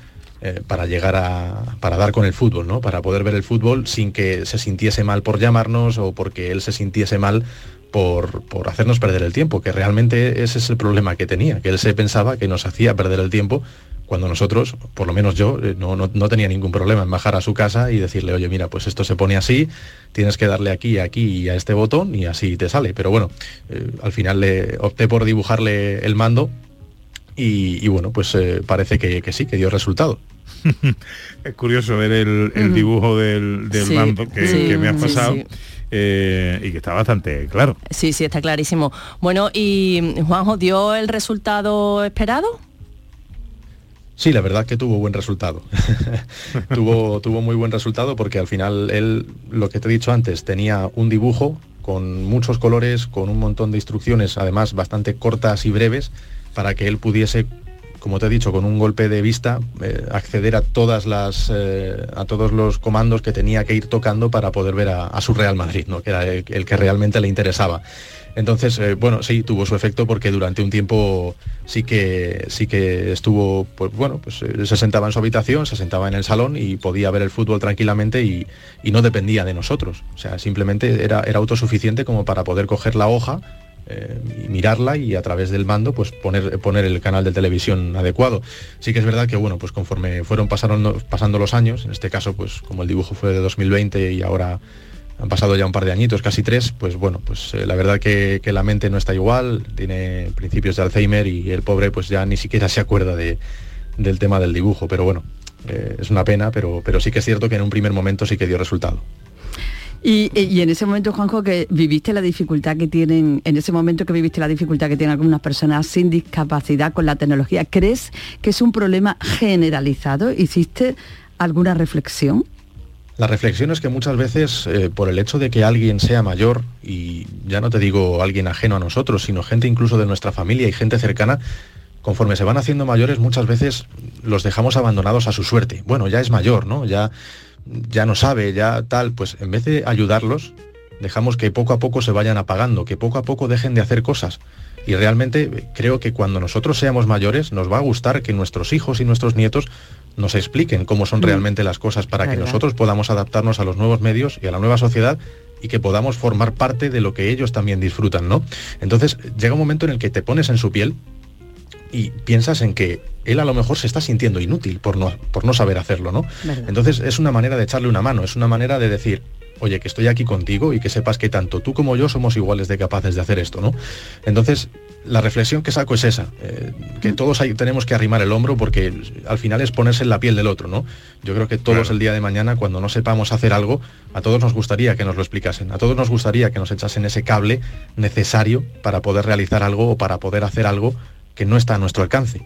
[SPEAKER 10] eh, para llegar a para dar con el fútbol, ¿no? Para poder ver el fútbol sin que se sintiese mal por llamarnos o porque él se sintiese mal por, por hacernos perder el tiempo, que realmente ese es el problema que tenía, que él se pensaba que nos hacía perder el tiempo cuando nosotros, por lo menos yo, eh, no, no- no tenía ningún problema en bajar a su casa y decirle, oye, mira, pues esto se pone así, tienes que darle aquí, aquí y a este botón y así te sale. Pero bueno, eh, al final le opté por dibujarle el mando y, y bueno, pues eh, parece que, que sí, que dio resultado.
[SPEAKER 3] Es curioso ver el, el dibujo del, del
[SPEAKER 8] Sí,
[SPEAKER 3] mando que,
[SPEAKER 8] sí,
[SPEAKER 3] que me has
[SPEAKER 8] sí,
[SPEAKER 3] pasado
[SPEAKER 8] sí.
[SPEAKER 3] Eh, y que está bastante claro.
[SPEAKER 8] Sí, sí, está clarísimo. Bueno, y Juanjo, ¿dio el resultado esperado?
[SPEAKER 10] Sí, la verdad que tuvo buen resultado. tuvo, tuvo muy buen resultado porque al final él, lo que te he dicho antes, tenía un dibujo con muchos colores, con un montón de instrucciones, además bastante cortas y breves, para que él pudiese, como te he dicho, con un golpe de vista, eh, acceder a todas las eh, a todos los comandos que tenía que ir tocando para poder ver a, su Real Madrid, ¿no? que era el, que realmente le interesaba. Entonces, eh, bueno, sí, tuvo su efecto porque durante un tiempo sí que sí que estuvo, pues bueno, pues se sentaba en su habitación, se sentaba en el salón y podía ver el fútbol tranquilamente y, y no dependía de nosotros. O sea, simplemente era, era autosuficiente como para poder coger la hoja eh, mirarla y a través del mando pues poner, poner el canal de televisión adecuado. Sí que es verdad que bueno, pues conforme fueron pasaron, pasando los años, en este caso pues como el dibujo fue de 2020 y ahora han pasado ya un par de añitos, casi tres, pues bueno, pues eh, la verdad que, que la mente no está igual, tiene principios de Alzheimer y el pobre pues ya ni siquiera se acuerda de, del tema del dibujo, pero bueno, eh, es una pena, pero, pero sí que es cierto que en un primer momento sí que dio resultado.
[SPEAKER 5] Y, y en ese momento, Juanjo, que viviste la dificultad que tienen, en ese momento que viviste la dificultad que tienen algunas personas sin discapacidad con la tecnología, ¿crees que es un problema generalizado? ¿Hiciste alguna reflexión?
[SPEAKER 10] La reflexión es que muchas veces eh, por el hecho de que alguien sea mayor, y ya no te digo alguien ajeno a nosotros, sino gente incluso de nuestra familia y gente cercana, conforme se van haciendo mayores muchas veces los dejamos abandonados a su suerte. Bueno, ya es mayor, ¿no? Ya, ya no sabe, ya tal, pues en vez de ayudarlos, dejamos que poco a poco se vayan apagando, que poco a poco dejen de hacer cosas. Y realmente eh, creo que cuando nosotros seamos mayores nos va a gustar que nuestros hijos y nuestros nietos nos expliquen cómo son
[SPEAKER 11] Mm.
[SPEAKER 10] realmente las cosas para que nosotros podamos adaptarnos a los nuevos medios y a la nueva sociedad y que podamos formar parte de lo que ellos también disfrutan, ¿no? Entonces llega un momento en el que te pones en su piel y piensas en que él a lo mejor se está sintiendo inútil por no, por no saber hacerlo, ¿no?
[SPEAKER 11] Verdad.
[SPEAKER 10] Entonces es una manera de echarle una mano, es una manera de decir, oye, que estoy aquí contigo y que sepas que tanto tú como yo somos iguales de capaces de hacer esto, ¿no? Entonces, la reflexión que saco es esa, eh, que todos ahí tenemos que arrimar el hombro porque al final es ponerse en la piel del otro, ¿no? Yo creo que todos el día de mañana, cuando no sepamos hacer algo, a todos nos gustaría que nos lo explicasen, a todos nos gustaría que nos echasen ese cable necesario para poder realizar algo o para poder hacer algo que no está a nuestro alcance.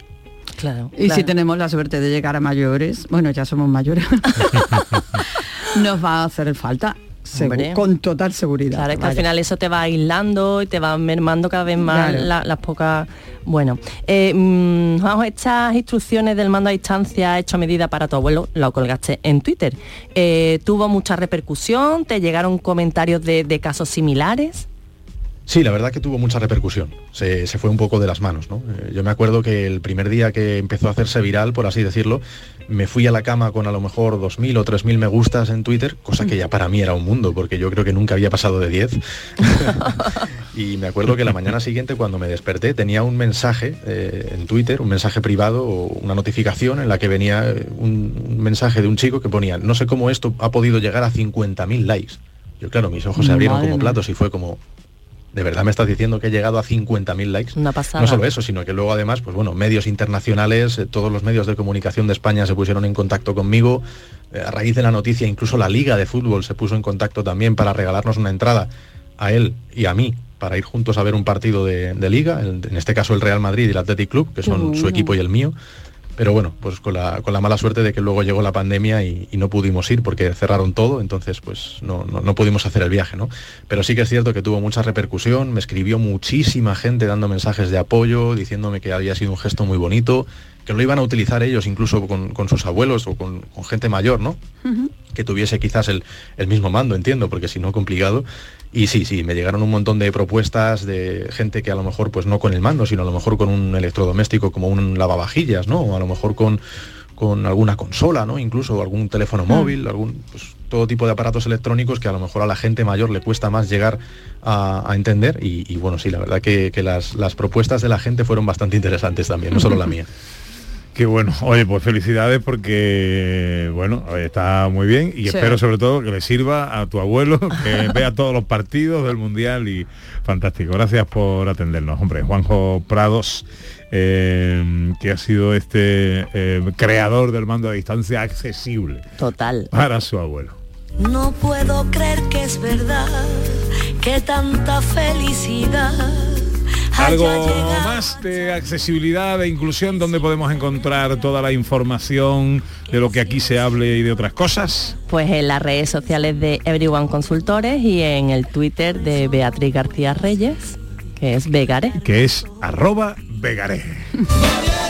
[SPEAKER 8] Claro.
[SPEAKER 5] Y si tenemos la suerte de llegar a mayores, bueno, ya somos mayores, nos va a hacer falta, segu-
[SPEAKER 8] Hombre.
[SPEAKER 5] con total seguridad.
[SPEAKER 8] Claro, es que al final eso te va aislando y te va mermando cada vez más
[SPEAKER 5] Claro.
[SPEAKER 8] la- las pocas... Bueno, eh, mm, estas instrucciones del mando a distancia hecho a medida para tu abuelo, lo colgaste en Twitter. Eh, ¿Tuvo mucha repercusión? ¿Te llegaron comentarios de, de casos similares?
[SPEAKER 10] Sí, la verdad que tuvo mucha repercusión. Se, se fue un poco de las manos, ¿no? Eh, Yo me acuerdo que el primer día que empezó a hacerse viral, por así decirlo, me fui a la cama con a lo mejor 2.000 o 3.000 me gustas en Twitter, cosa que ya para mí era un mundo, porque yo creo que nunca había pasado de 10. y me acuerdo que la mañana siguiente cuando me desperté tenía un mensaje eh, en Twitter, un mensaje privado o una notificación en la que venía eh, un, un mensaje de un chico que ponía, no sé cómo esto ha podido llegar a 50.000 likes. Yo claro, mis ojos se abrieron
[SPEAKER 8] Madre
[SPEAKER 10] como platos y fue como, ¿de verdad me estás diciendo que he llegado a 50.000 likes?
[SPEAKER 8] Una pasada.
[SPEAKER 10] No solo eso, sino que luego además, pues bueno, medios internacionales, eh, todos los medios de comunicación de España se pusieron en contacto conmigo. Eh, a raíz de la noticia, incluso la Liga de Fútbol se puso en contacto también para regalarnos una entrada a él y a mí para ir juntos a ver un partido de, de liga, en este caso el Real Madrid y el Athletic Club, que son su equipo y el mío. Pero bueno, pues con la, con la mala suerte de que luego llegó la pandemia y, y no pudimos ir porque cerraron todo, entonces pues no, no, no pudimos hacer el viaje, ¿no? Pero sí que es cierto que tuvo mucha repercusión, me escribió muchísima gente dando mensajes de apoyo, diciéndome que había sido un gesto muy bonito, que lo iban a utilizar ellos incluso con, con sus abuelos o con, con gente mayor, ¿no? que tuviese quizás el, el mismo mando, entiendo, porque si no complicado. Y sí, sí, me llegaron un montón de propuestas de gente que a lo mejor, pues no con el mando, sino a lo mejor con un electrodoméstico como un lavavajillas, ¿no? O a lo mejor con, con alguna consola, ¿no? Incluso algún teléfono móvil, algún, pues, todo tipo de aparatos electrónicos que a lo mejor a la gente mayor le cuesta más llegar a, a entender. Y, y bueno, sí, la verdad que, que las, las propuestas de la gente fueron bastante interesantes también, no solo la mía.
[SPEAKER 3] Qué bueno. Oye, pues felicidades porque, bueno, está muy bien y
[SPEAKER 10] Sí.
[SPEAKER 3] espero sobre todo que le sirva a tu abuelo, que vea todos los partidos del Mundial y fantástico. Gracias por atendernos, hombre. Juanjo Prados, eh, que ha sido este eh, creador del mando a distancia accesible
[SPEAKER 8] Total.
[SPEAKER 3] para su abuelo.
[SPEAKER 1] No puedo creer que es verdad que tanta felicidad
[SPEAKER 3] Algo más de accesibilidad e inclusión donde podemos encontrar toda la información de lo que aquí se hable y de otras cosas.
[SPEAKER 8] Pues en las redes sociales de Everyone Consultores y en el Twitter de Beatriz García Reyes, que es Vegare.
[SPEAKER 3] que es arroba vegaré.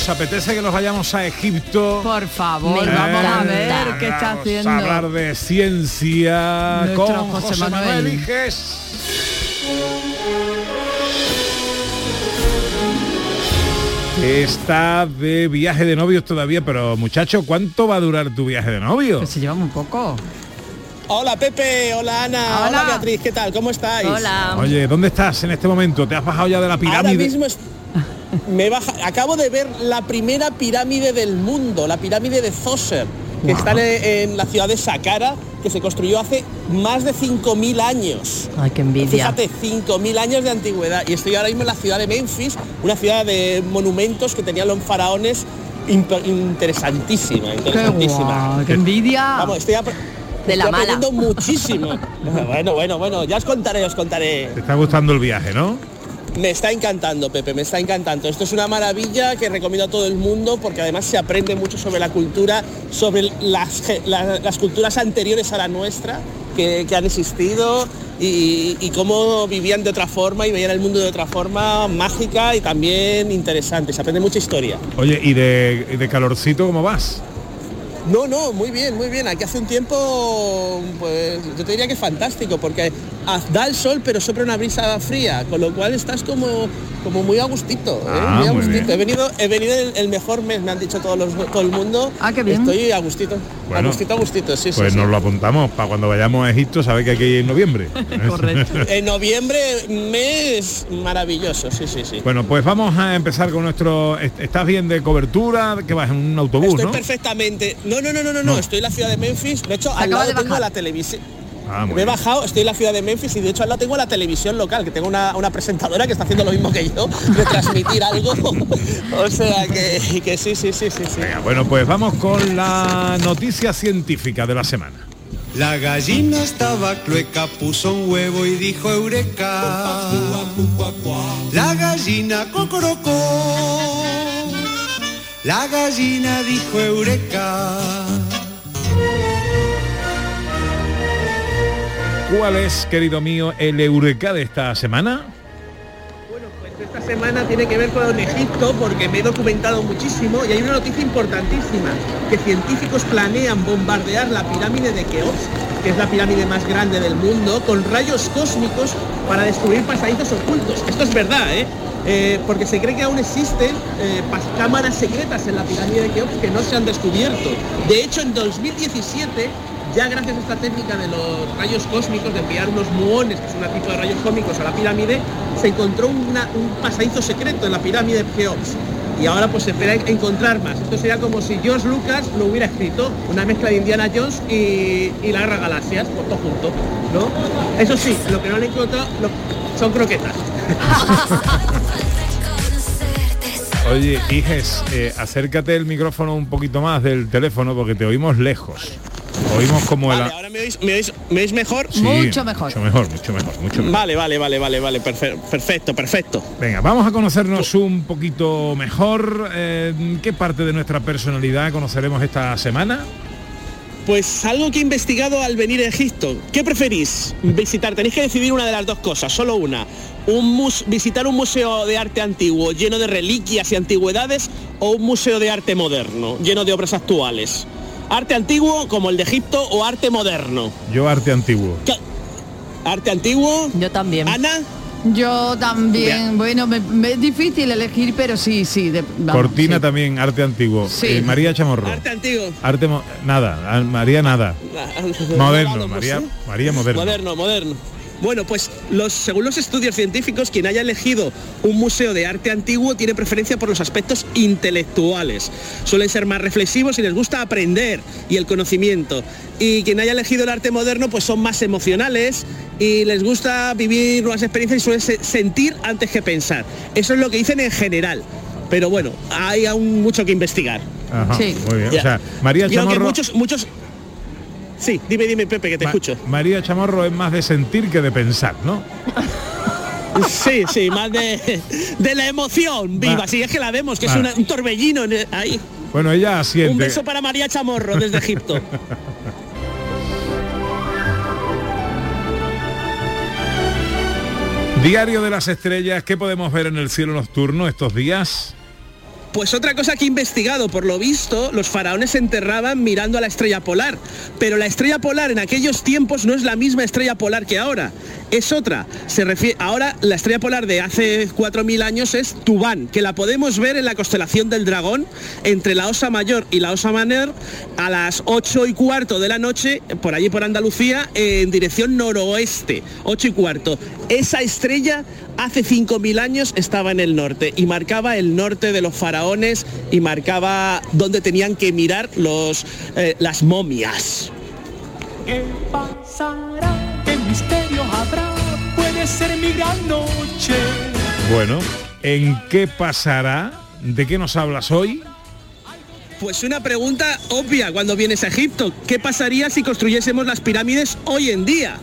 [SPEAKER 3] ¿os apetece que nos vayamos a Egipto?
[SPEAKER 5] Por favor, vamos a ver qué está
[SPEAKER 3] Vamos
[SPEAKER 5] haciendo.
[SPEAKER 3] a hablar de ciencia
[SPEAKER 5] Nuestro
[SPEAKER 3] con
[SPEAKER 5] José
[SPEAKER 3] José, Manuel.
[SPEAKER 5] Manuel.
[SPEAKER 3] Iges. Está de viaje de novios todavía, pero muchacho, ¿cuánto va a durar tu viaje de novio?
[SPEAKER 5] se lleva un poco.
[SPEAKER 11] Hola Pepe, hola Ana, hola, Beatriz, ¿qué tal? ¿Cómo estáis?
[SPEAKER 3] Oye, ¿dónde estás en este momento? ¿Te has bajado ya de la
[SPEAKER 11] Ahora
[SPEAKER 3] pirámide?
[SPEAKER 11] mismo es- me baja, acabo de ver la primera pirámide del mundo, la pirámide de Zoser, que está en, en la ciudad de Saqqara, que se construyó hace más de 5.000 años.
[SPEAKER 8] Ay, qué envidia.
[SPEAKER 11] Fíjate, 5.000 años de antigüedad. Y estoy ahora mismo en la ciudad de Memphis, una ciudad de monumentos que tenían los faraones imp- interesantísima, interesantísima.
[SPEAKER 5] qué envidia.
[SPEAKER 11] Vamos, estoy,
[SPEAKER 8] De la
[SPEAKER 11] estoy
[SPEAKER 8] mala.
[SPEAKER 11] aprendiendo muchísimo. bueno, bueno, bueno, ya os contaré, os contaré.
[SPEAKER 3] Te está gustando el viaje, ¿no?
[SPEAKER 11] Me está encantando, Pepe, me está encantando. Esto es una maravilla que recomiendo a todo el mundo porque además se aprende mucho sobre la cultura, sobre las, culturas anteriores a la nuestra que, que han existido y, y cómo vivían de otra forma y veían el mundo de otra forma mágica y también interesante. Se aprende mucha historia.
[SPEAKER 3] Oye, ¿y de, calorcito cómo vas?
[SPEAKER 11] No, no, muy bien, muy bien. Aquí hace un tiempo, pues yo te diría que fantástico, porque da el sol pero sopla una brisa fría, con lo cual estás como, como muy a gustito, ¿eh?
[SPEAKER 3] Ah,
[SPEAKER 11] muy a
[SPEAKER 3] muy
[SPEAKER 11] gustito.
[SPEAKER 3] bien.
[SPEAKER 11] He venido, he venido el, el mejor mes, me han dicho todos los, todo el mundo.
[SPEAKER 5] Ah, qué bien.
[SPEAKER 11] Estoy a gustito.
[SPEAKER 3] Bueno,
[SPEAKER 11] a gustito, a gustito, sí,
[SPEAKER 3] Pues
[SPEAKER 11] sí.
[SPEAKER 3] nos lo apuntamos para cuando vayamos a Egipto, sabéis que aquí hay en noviembre.
[SPEAKER 11] En noviembre, mes maravilloso, sí, sí, sí.
[SPEAKER 3] Bueno, pues vamos a empezar con nuestro... est- ¿Estás bien de cobertura? que vas en un autobús,
[SPEAKER 11] Estoy
[SPEAKER 3] no?
[SPEAKER 11] perfectamente. No, no, no, no, no,
[SPEAKER 3] No.
[SPEAKER 11] Estoy en la ciudad de Memphis. De hecho, al
[SPEAKER 5] acaba
[SPEAKER 11] lado
[SPEAKER 5] de
[SPEAKER 11] tengo la televisión.
[SPEAKER 3] Ah,
[SPEAKER 11] Me he bajado, estoy en la ciudad de Memphis y de hecho al lado tengo la televisión local, que tengo una, una presentadora que está haciendo lo mismo que yo, de transmitir algo. o sea que, que sí, sí, sí, sí, sí.
[SPEAKER 3] Venga, bueno, pues vamos con la noticia científica de la semana.
[SPEAKER 4] La gallina estaba clueca, puso un huevo y dijo eureka. La gallina cocorocó. La gallina dijo eureka.
[SPEAKER 3] ¿Cuál es, querido mío, el eureka de esta semana?
[SPEAKER 11] Esta semana tiene que ver con Egipto porque me he documentado muchísimo y hay una noticia importantísima, que científicos planean bombardear la pirámide de Keops, que es la pirámide más grande del mundo, con rayos cósmicos para destruir pasadizos ocultos. Esto es verdad, ¿eh? Eh, porque se cree que aún existen eh, cámaras secretas en la pirámide de Keops que no se han descubierto. De hecho, en 2017 ya gracias a esta técnica de los rayos cósmicos, de enviar unos muones, que es un tipo de rayos cósmicos a la pirámide, se encontró una- un pasadizo secreto en la pirámide de Keops. Y ahora pues se espera encontrar más. Esto sería como si George Lucas lo hubiera escrito, una mezcla de Indiana Jones y, la Guerra Galaxias, por todo junto, ¿no? Eso sí, lo que no han encontrado son croquetas.
[SPEAKER 3] Oye, Iges, eh, acércate el micrófono un poquito más del teléfono porque te oímos lejos. Oímos como el...
[SPEAKER 11] Vale, ahora me oís, me oís- me oís mejor.
[SPEAKER 3] Sí, Mucho mejor, mucho mejor, mucho mejor.
[SPEAKER 11] Vale, vale, vale, vale, vale, perfe- perfecto, perfecto.
[SPEAKER 3] Venga, vamos a conocernos un poquito mejor. Eh, ¿Qué parte de nuestra personalidad conoceremos esta semana?
[SPEAKER 11] Pues algo que he investigado al venir a Egipto. ¿Qué preferís visitar? Tenéis que decidir una de las dos cosas, solo una. Un mus- visitar un museo de arte antiguo lleno de reliquias y antigüedades o un museo de arte moderno lleno de obras actuales. Arte antiguo como el de Egipto o arte moderno.
[SPEAKER 3] Yo arte antiguo.
[SPEAKER 11] Arte antiguo.
[SPEAKER 8] Yo también.
[SPEAKER 11] Ana.
[SPEAKER 5] Yo también, bueno, me, me es difícil elegir, pero sí, sí. de- vamos,
[SPEAKER 3] Cortina
[SPEAKER 5] sí.
[SPEAKER 3] también, arte antiguo.
[SPEAKER 5] Sí.
[SPEAKER 3] Eh, María Chamorro.
[SPEAKER 11] Arte antiguo.
[SPEAKER 3] Arte mo- nada, ah, María nada. Moderno, María, María moderno.
[SPEAKER 11] Moderno, moderno. Bueno, pues los, según los estudios científicos, quien haya elegido un museo de arte antiguo tiene preferencia por los aspectos intelectuales. Suelen ser más reflexivos y les gusta aprender y el conocimiento. Y quien haya elegido el arte moderno, pues son más emocionales y les gusta vivir nuevas experiencias y suelen se- sentir antes que pensar. Eso es lo que dicen en general. Pero bueno, hay aún mucho que investigar.
[SPEAKER 3] Ajá,
[SPEAKER 5] Sí.
[SPEAKER 3] Muy bien.
[SPEAKER 11] Ya.
[SPEAKER 3] O sea, María
[SPEAKER 11] muchos, muchos. Sí, dime, dime, Pepe, que te
[SPEAKER 3] Ma-
[SPEAKER 11] escucho.
[SPEAKER 3] María Chamorro es más de sentir que de pensar, ¿no?
[SPEAKER 11] Sí, sí, más de, de la emoción viva.
[SPEAKER 3] Va.
[SPEAKER 11] Sí, es que la vemos, que es una- un torbellino en el- ahí.
[SPEAKER 3] Bueno, ella asiente.
[SPEAKER 11] Un beso para María Chamorro desde Egipto.
[SPEAKER 3] Diario de las estrellas, ¿qué podemos ver en el cielo nocturno estos días?
[SPEAKER 11] Pues otra cosa que he investigado, por lo visto, los faraones se enterraban mirando a la estrella polar, pero la estrella polar en aquellos tiempos no es la misma estrella polar que ahora, es otra. Se refiere ahora la estrella polar de hace 4000 años es Tubán, que la podemos ver en la constelación del dragón entre la Osa Mayor y la Osa Menor a las 8 y cuarto de la noche por allí por Andalucía en dirección noroeste, 8 y cuarto. Esa estrella hace 5.000 años estaba en el norte y marcaba el norte de los faraones y marcaba dónde tenían que mirar los, eh, las momias.
[SPEAKER 12] Ser mi gran noche.
[SPEAKER 3] Bueno, ¿en qué pasará? ¿De qué nos hablas hoy?
[SPEAKER 11] Pues una pregunta obvia cuando vienes a Egipto. ¿Qué pasaría si construyésemos las pirámides hoy en día?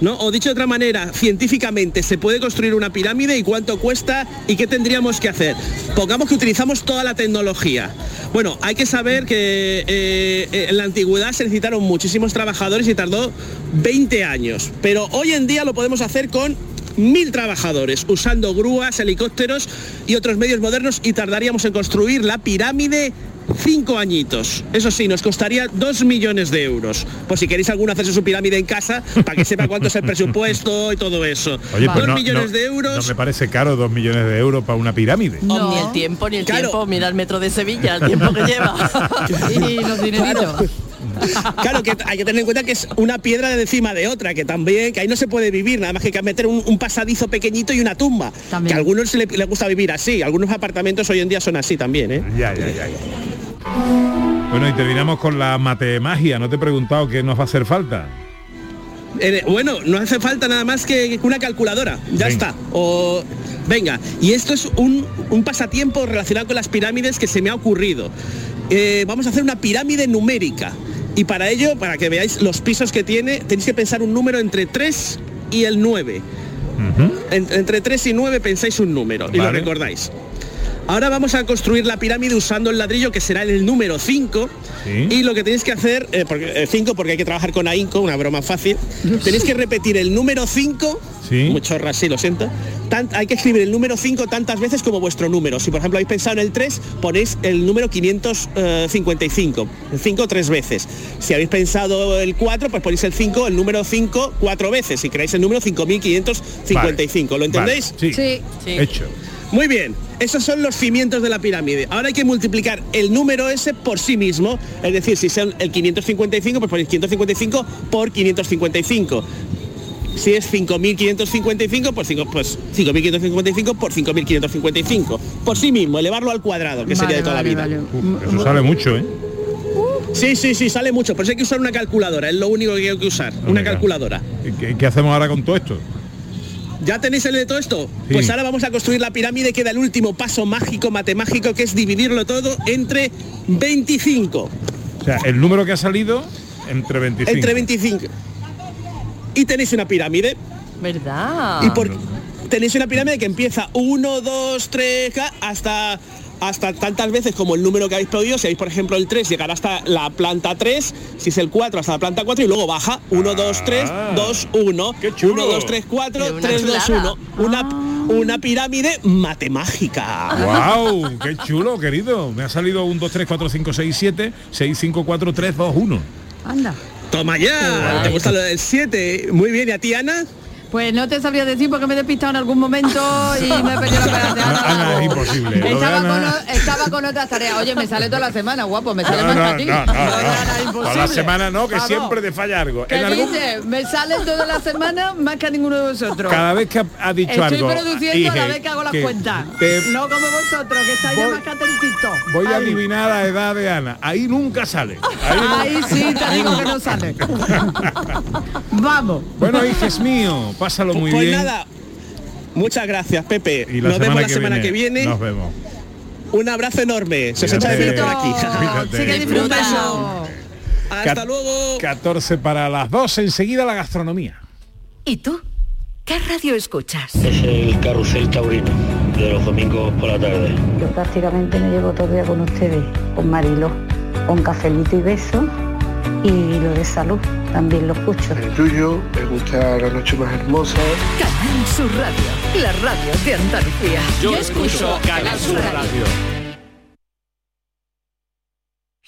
[SPEAKER 11] ¿No? O dicho de otra manera, científicamente, ¿se puede construir una pirámide y cuánto cuesta y qué tendríamos que hacer? Pongamos que utilizamos toda la tecnología. Bueno, hay que saber que eh, eh, en la antigüedad se necesitaron muchísimos trabajadores y tardó 20 años. Pero hoy en día lo podemos hacer con mil trabajadores, usando grúas, helicópteros y otros medios modernos y tardaríamos en construir la pirámide cinco añitos. Eso sí, nos costaría dos millones de euros. Por si queréis alguno hacerse su pirámide en casa, para que sepa cuánto es el presupuesto y todo eso.
[SPEAKER 3] Oye,
[SPEAKER 11] dos
[SPEAKER 3] pues no,
[SPEAKER 11] millones
[SPEAKER 3] no-
[SPEAKER 11] de euros.
[SPEAKER 3] No me parece caro dos millones de euros para una pirámide.
[SPEAKER 8] Ni el tiempo, ni el
[SPEAKER 11] Claro.
[SPEAKER 8] tiempo, mira el metro de Sevilla, el tiempo que lleva.
[SPEAKER 5] Y los dineritos.
[SPEAKER 11] Claro que hay que tener en cuenta que es una piedra de encima de otra, que también, que ahí no se puede vivir, nada más que hay que meter un, un pasadizo pequeñito y una tumba.
[SPEAKER 5] También.
[SPEAKER 11] Que a algunos le, le gusta vivir así, algunos apartamentos hoy en día son así también, ¿eh?
[SPEAKER 3] Ya, ya, ya. Bueno, y terminamos con la matemagia. No te he preguntado qué nos va a hacer falta.
[SPEAKER 11] Eh, bueno, no hace falta nada más que una calculadora, ya
[SPEAKER 3] Venga.
[SPEAKER 11] está. O venga, y esto es un, un pasatiempo relacionado con las pirámides que se me ha ocurrido. Eh, vamos a hacer una pirámide numérica. Y para ello, para que veáis los pisos que tiene, tenéis que pensar un número entre 3 y el 9. En- entre 3 y 9 pensáis un número y lo recordáis. Ahora vamos a construir la pirámide usando el ladrillo que será el número 5.
[SPEAKER 3] Sí.
[SPEAKER 11] Y lo que tenéis que hacer, eh, porque 5 porque hay que trabajar con ahínco, una broma fácil, tenéis que repetir el número 5,
[SPEAKER 3] Sí.
[SPEAKER 11] mucho sí, lo siento, tan- hay que escribir el número 5 tantas veces como vuestro número. Si por ejemplo habéis pensado en el 3, ponéis el número 555, el 5 tres veces. Si habéis pensado el 4, pues ponéis el 5, el número 5 cuatro veces. Si queréis el número 5555, ¿lo entendéis?
[SPEAKER 3] Vale, sí.
[SPEAKER 5] Sí.
[SPEAKER 3] Hecho.
[SPEAKER 11] Muy bien, esos son los cimientos de la pirámide. Ahora hay que multiplicar el número ese por sí mismo, es decir, si son el 555, pues ponéis 555 por 555. Si es 5.555, pues, cinco- pues 5.555 por 5.555. Por sí mismo, elevarlo al cuadrado, que sería de toda
[SPEAKER 5] Vale,
[SPEAKER 11] la vida.
[SPEAKER 5] vale.
[SPEAKER 3] Eso sale mucho, ¿eh?
[SPEAKER 11] Sí, sí, sí, sale mucho. Por eso hay que usar una calculadora, es lo único que hay que usar, una calculadora.
[SPEAKER 3] ¿Y ¿Qué, qué hacemos ahora con todo esto?
[SPEAKER 11] ¿Ya tenéis el de todo esto?
[SPEAKER 3] Sí.
[SPEAKER 11] Pues ahora vamos a construir la pirámide, queda el último paso mágico, matemágico, que es dividirlo todo entre 25.
[SPEAKER 3] O sea, el número que ha salido entre 25.
[SPEAKER 11] Entre 25. Y tenéis una pirámide.
[SPEAKER 8] ¿Verdad?
[SPEAKER 11] Y por, tenéis una pirámide que empieza 1, 2, 3, hasta hasta tantas veces como el número que habéis podido, si habéis por ejemplo el 3, llegará hasta la planta 3, si es el 4 hasta la planta 4 y luego baja 1, 2, 3, 2, 1, 1, 2, 3, 4,
[SPEAKER 8] Qué una
[SPEAKER 11] 3, 2,
[SPEAKER 8] chulada.
[SPEAKER 11] 1. Una, una pirámide matemágica.
[SPEAKER 3] ¡Wow! ¡Qué chulo, querido! Me ha salido un 2, 3, 4, 5, 6, 7, 6, 5, 4, 3, 2, 1.
[SPEAKER 5] Anda.
[SPEAKER 11] Toma ya, ¿te gusta lo del 7? Muy bien, ¿y a ti Ana?
[SPEAKER 5] Pues no te sabría decir porque me he despistado en algún momento y me he perdido la.
[SPEAKER 3] Ana, es imposible.
[SPEAKER 5] Estaba
[SPEAKER 3] Ana-
[SPEAKER 5] con, estaba con otras tareas. Oye, me sale toda la semana, guapo, me sale
[SPEAKER 3] No,
[SPEAKER 5] más que
[SPEAKER 3] no,
[SPEAKER 5] a ti.
[SPEAKER 3] no, Toda la semana no, que
[SPEAKER 5] Vamos.
[SPEAKER 3] siempre te falla algo.
[SPEAKER 5] ¿Qué
[SPEAKER 3] En algún-?
[SPEAKER 5] Me sale toda la semana más que a ninguno de vosotros.
[SPEAKER 3] cada vez que ha, dicho
[SPEAKER 5] Estoy
[SPEAKER 3] algo.
[SPEAKER 5] produciendo a la
[SPEAKER 3] dije
[SPEAKER 5] vez que hago las cuentas.
[SPEAKER 3] te-
[SPEAKER 5] No como vosotros, que estáis
[SPEAKER 3] Voy-
[SPEAKER 5] más que atentitos.
[SPEAKER 3] Voy a adivinar la edad de Ana. Ahí nunca sale. Ahí,
[SPEAKER 5] Ahí sí te digo que no sale. Vamos.
[SPEAKER 3] Bueno, hijes mío, pásalo muy
[SPEAKER 11] pues
[SPEAKER 3] bien.
[SPEAKER 11] nada, muchas gracias Pepe.
[SPEAKER 3] Y la
[SPEAKER 11] Nos vemos la semana que viene.
[SPEAKER 3] Nos vemos.
[SPEAKER 11] Un abrazo enorme. Se os echa de
[SPEAKER 3] Cuídate.
[SPEAKER 11] menos por aquí.
[SPEAKER 5] Sigue disfrutando.
[SPEAKER 11] Hasta
[SPEAKER 3] Cat-
[SPEAKER 11] luego.
[SPEAKER 3] 14 para las 2, enseguida la gastronomía.
[SPEAKER 2] ¿Y tú? ¿Qué radio escuchas?
[SPEAKER 13] Es el carrusel taurino de los domingos por la tarde.
[SPEAKER 14] Yo prácticamente me llevo todo el día con ustedes, con Marilo, con cafelito y beso y lo de salud también lo escucho.
[SPEAKER 15] El tuyo, me gusta la noche más hermosa.
[SPEAKER 2] Canal Sur Radio, la radio de Andalucía.
[SPEAKER 16] Yo escucho Canal Sur Radio.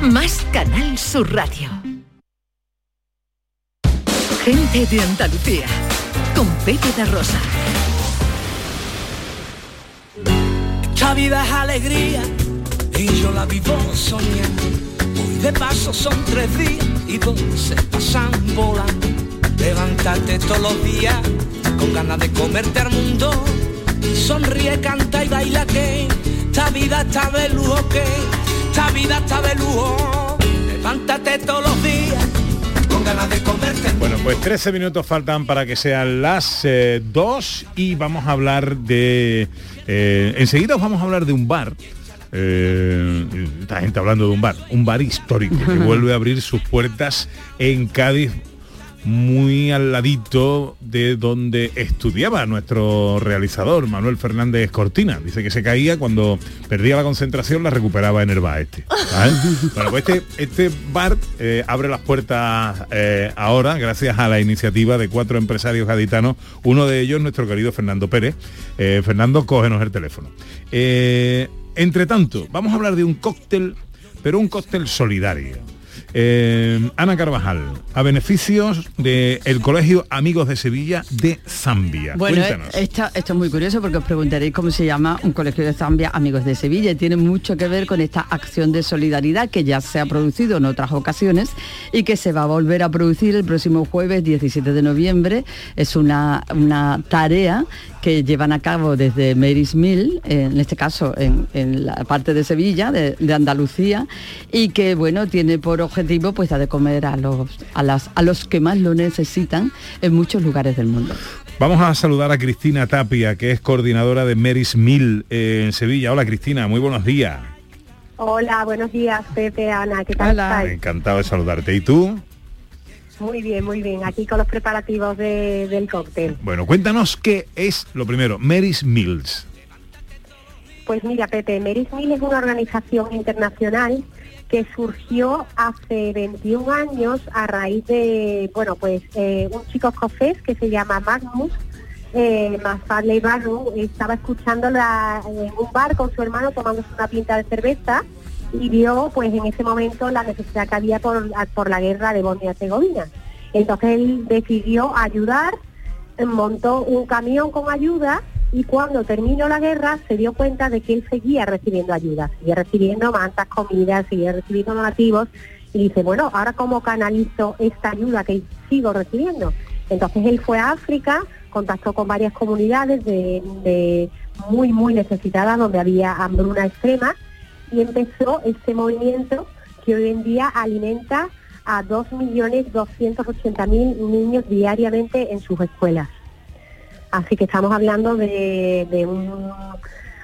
[SPEAKER 2] más Canal Sur Radio. Gente de Andalucía, con Pepe Rosa.
[SPEAKER 17] Esta vida es alegría y yo la vivo soñando. Hoy de paso son tres días y dos se pasan volando. Todos los días con ganas de comerte al mundo. Sonríe, canta y baila que esta vida está de lujo que esta vida está de lujo. Levántate todos los días con ganas de comerte
[SPEAKER 3] Bueno, pues 13 minutos faltan para que sean las 2 y vamos a hablar de... eh, enseguida os vamos a hablar de un bar. Eh, esta gente hablando de un bar, un bar histórico que vuelve a abrir sus puertas en Cádiz muy al ladito de donde estudiaba nuestro realizador Manuel Fernández Cortina. Dice que se caía cuando perdía la concentración, la recuperaba en el bar este. bueno, pues este, este bar eh, abre las puertas eh, ahora gracias a la iniciativa de cuatro empresarios gaditanos, uno de ellos nuestro querido Fernando Pérez. Eh, Fernando, cógenos el teléfono. Entre tanto, vamos a hablar de un cóctel, pero un cóctel solidario. Eh, Ana Carvajal, a beneficios del Colegio Amigos de Sevilla de Zambia.
[SPEAKER 5] Bueno, eh, esto, esto es muy curioso porque os preguntaréis cómo se llama un colegio de Zambia, Amigos de Sevilla, y tiene mucho que ver con esta acción de solidaridad que ya se ha producido en otras ocasiones y que se va a volver a producir el próximo jueves 17 de noviembre. Es una, una tarea que llevan a cabo desde Mary's Mill, en este caso en, en la parte de Sevilla, de, de Andalucía, y que bueno, tiene por objetivo pues dar de comer a los, a, las, a los que más lo necesitan en muchos lugares del mundo.
[SPEAKER 3] Vamos a saludar a Cristina Tapia, que es coordinadora de Mary's Mill eh, en Sevilla. Hola Cristina, muy buenos días.
[SPEAKER 18] Hola, buenos días, Pepe, Ana, ¿qué tal estáis?
[SPEAKER 3] Encantado de saludarte. ¿Y tú?
[SPEAKER 18] Muy bien, muy bien, aquí con los preparativos de- del cóctel.
[SPEAKER 3] Bueno, cuéntanos qué es lo primero, Mary's Mills.
[SPEAKER 18] Pues mira, Pepe, Mary's Mill es una organización internacional que surgió hace 21 años a raíz de, bueno, pues eh, un chico escocés que se llama Magnus, eh, Mafadley Barrow, estaba escuchando la- en un bar con su hermano tomándose una pinta de cerveza y vio pues en ese momento la necesidad que había por, por la guerra de Bosnia y Herzegovina. Entonces él decidió ayudar montó un camión con ayuda y cuando terminó la guerra se dio cuenta de que él seguía recibiendo ayuda, seguía recibiendo mantas, comidas, seguía recibiendo donativos y dice, bueno, ahora cómo canalizo esta ayuda que sigo recibiendo. Entonces él fue a África, contactó con varias comunidades de, muy, muy necesitadas donde había hambruna extrema y empezó este movimiento que hoy en día alimenta a 2.280.000 niños diariamente en sus escuelas. Así que estamos hablando de, de un-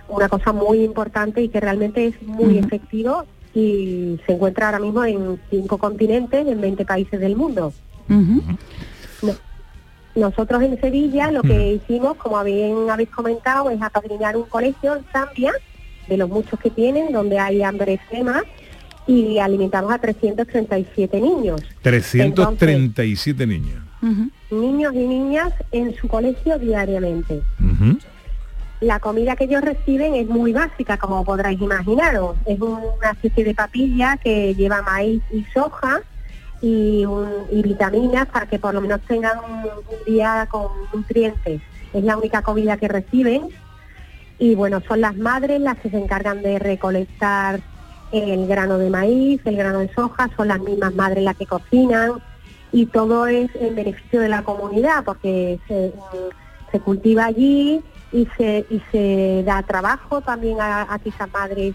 [SPEAKER 18] una cosa muy importante y que realmente es muy efectivo y se encuentra ahora mismo en cinco continentes, en 20 países del mundo. No- Nosotros en Sevilla lo que hicimos, como bien habéis comentado, es apadrinar un colegio en Zambia, de los muchos que tienen, donde hay hambre extrema, y alimentamos a 337 niños.
[SPEAKER 3] 337 niños.
[SPEAKER 18] Niños y niñas en su colegio diariamente. La comida que ellos reciben es muy básica, como podráis imaginaros. Es una especie de papilla que lleva maíz y soja y, un- y vitaminas para que por lo menos tengan un, un día con nutrientes. Es la única comida que reciben. Y bueno, son las madres las que se encargan de recolectar el grano de maíz, el grano de soja, son las mismas madres las que cocinan y todo es en beneficio de la comunidad porque se, se cultiva allí y se, y se da trabajo también a, a que esas madres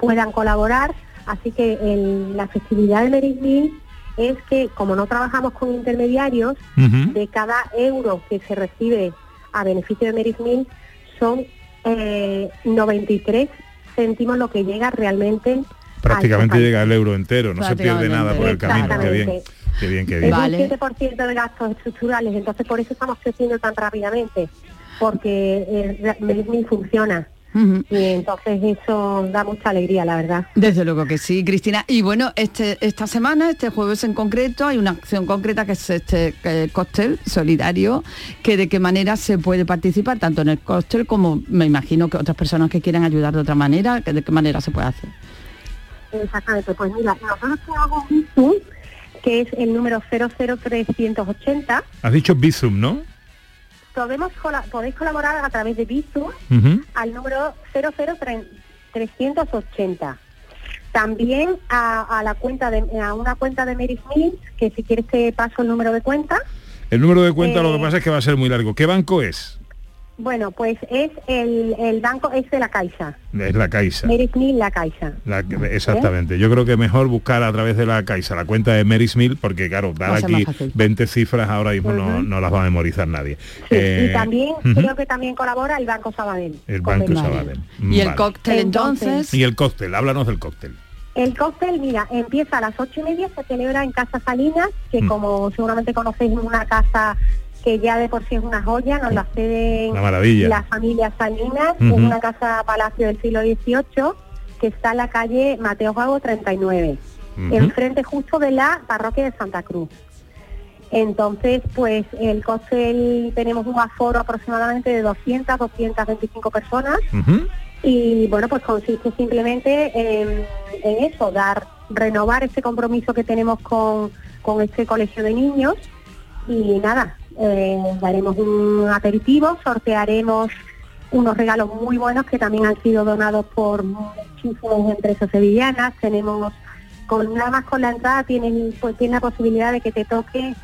[SPEAKER 18] puedan colaborar. Así que el- la festividad de Merismil es que como no trabajamos con intermediarios, de cada euro que se recibe a beneficio de Merismil son eh, 93 céntimos lo que llega realmente al
[SPEAKER 3] Prácticamente llega el euro entero, no se pierde nada por el camino. Qué bien, qué bien, qué
[SPEAKER 18] Es
[SPEAKER 3] bien.
[SPEAKER 18] un 7% de gastos estructurales, entonces por eso estamos creciendo tan rápidamente, porque eh, Y entonces eso da mucha alegría, la verdad.
[SPEAKER 5] Desde luego que sí, Cristina. Y bueno, este, esta semana, este jueves en concreto, hay una acción concreta que es este eh, cóctel solidario, que de qué manera se puede participar, tanto en el cóctel como me imagino que otras personas que quieran ayudar de otra manera, que de qué manera se puede hacer.
[SPEAKER 18] Exactamente, pues mira, nosotros tenemos un Bizum, que es el número 00380.
[SPEAKER 3] Has dicho Bizum, ¿no?
[SPEAKER 18] Podemos podéis colaborar a través de Bizum
[SPEAKER 3] Ujú.
[SPEAKER 18] al número 00380. También a, a la cuenta de a una cuenta de Mary Smith, que si quieres te paso el número de cuenta.
[SPEAKER 3] El número de cuenta lo
[SPEAKER 18] Eh,
[SPEAKER 3] que pasa es que va a ser muy largo. ¿Qué banco es?
[SPEAKER 18] Bueno, pues es el, el banco es de la Caixa.
[SPEAKER 3] Es la Caixa.
[SPEAKER 18] Mary Smith la Caixa.
[SPEAKER 3] La- exactamente. Yo creo que mejor buscar a través de la Caixa la cuenta de Mary Smith, porque claro, dar aquí
[SPEAKER 18] fácil.
[SPEAKER 3] 20 cifras ahora mismo no, no las va a memorizar nadie. Eh,
[SPEAKER 18] y también
[SPEAKER 3] ujú,
[SPEAKER 18] creo que también colabora el Banco Sabadell.
[SPEAKER 3] el Banco. Sabadell.
[SPEAKER 5] Y el cóctel entonces.
[SPEAKER 3] Y el cóctel, háblanos del cóctel.
[SPEAKER 18] El cóctel, mira, empieza a las ocho y media, se celebra en Casa Salinas, que
[SPEAKER 3] Mm.
[SPEAKER 18] como seguramente conocéis es una casa que ya de por sí es una joya, nos la ceden
[SPEAKER 3] maravilla.
[SPEAKER 18] las familias Salinas,
[SPEAKER 3] Ujú.
[SPEAKER 18] es una casa palacio del siglo XVIII que está en la calle Mateo Gago 39,
[SPEAKER 19] Ujú.
[SPEAKER 18] enfrente justo de la parroquia de Santa Cruz. Entonces, pues el cóctel tenemos un aforo aproximadamente de 200, 225 personas y bueno, pues consiste simplemente en, en eso, dar, renovar ese compromiso que tenemos con, con este colegio de niños y nada, eh, daremos un aperitivo, sortearemos unos regalos muy buenos que también han sido donados por muchísimas empresas sevillanas, tenemos con nada más con la entrada tienes pues tienes la posibilidad de que te toque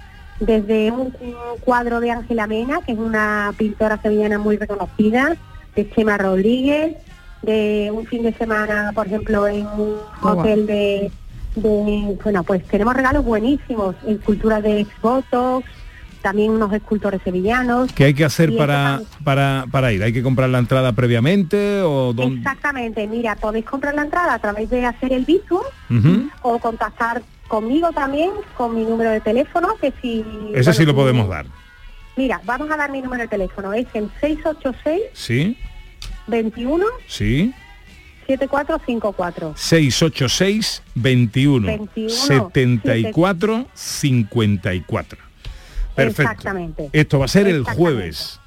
[SPEAKER 18] desde un, un cuadro de Ángela Mena, que es una pintora sevillana muy reconocida, de Chema Rodríguez, de un fin de semana, por ejemplo, en un
[SPEAKER 5] guau.
[SPEAKER 18] hotel de, de- bueno, pues tenemos regalos buenísimos, esculturas de exvotos, también unos escultores sevillanos.
[SPEAKER 3] ¿Qué hay que hacer para, para, para ir? ¿Hay que comprar la entrada previamente o dónde?
[SPEAKER 18] Exactamente, mira, podéis comprar la entrada a través de hacer el
[SPEAKER 3] Ujú.
[SPEAKER 18] o contactar conmigo también con mi número de teléfono, que si...
[SPEAKER 3] Ese sí lo podemos dar.
[SPEAKER 18] Mira, vamos a dar mi número de teléfono, es el 686
[SPEAKER 3] ¿Sí?
[SPEAKER 18] 21
[SPEAKER 3] ¿Sí?
[SPEAKER 18] 7454.
[SPEAKER 3] 686 21,
[SPEAKER 18] 21,
[SPEAKER 3] 74 54. Perfecto.
[SPEAKER 18] Exactamente.
[SPEAKER 3] Esto va a ser el jueves.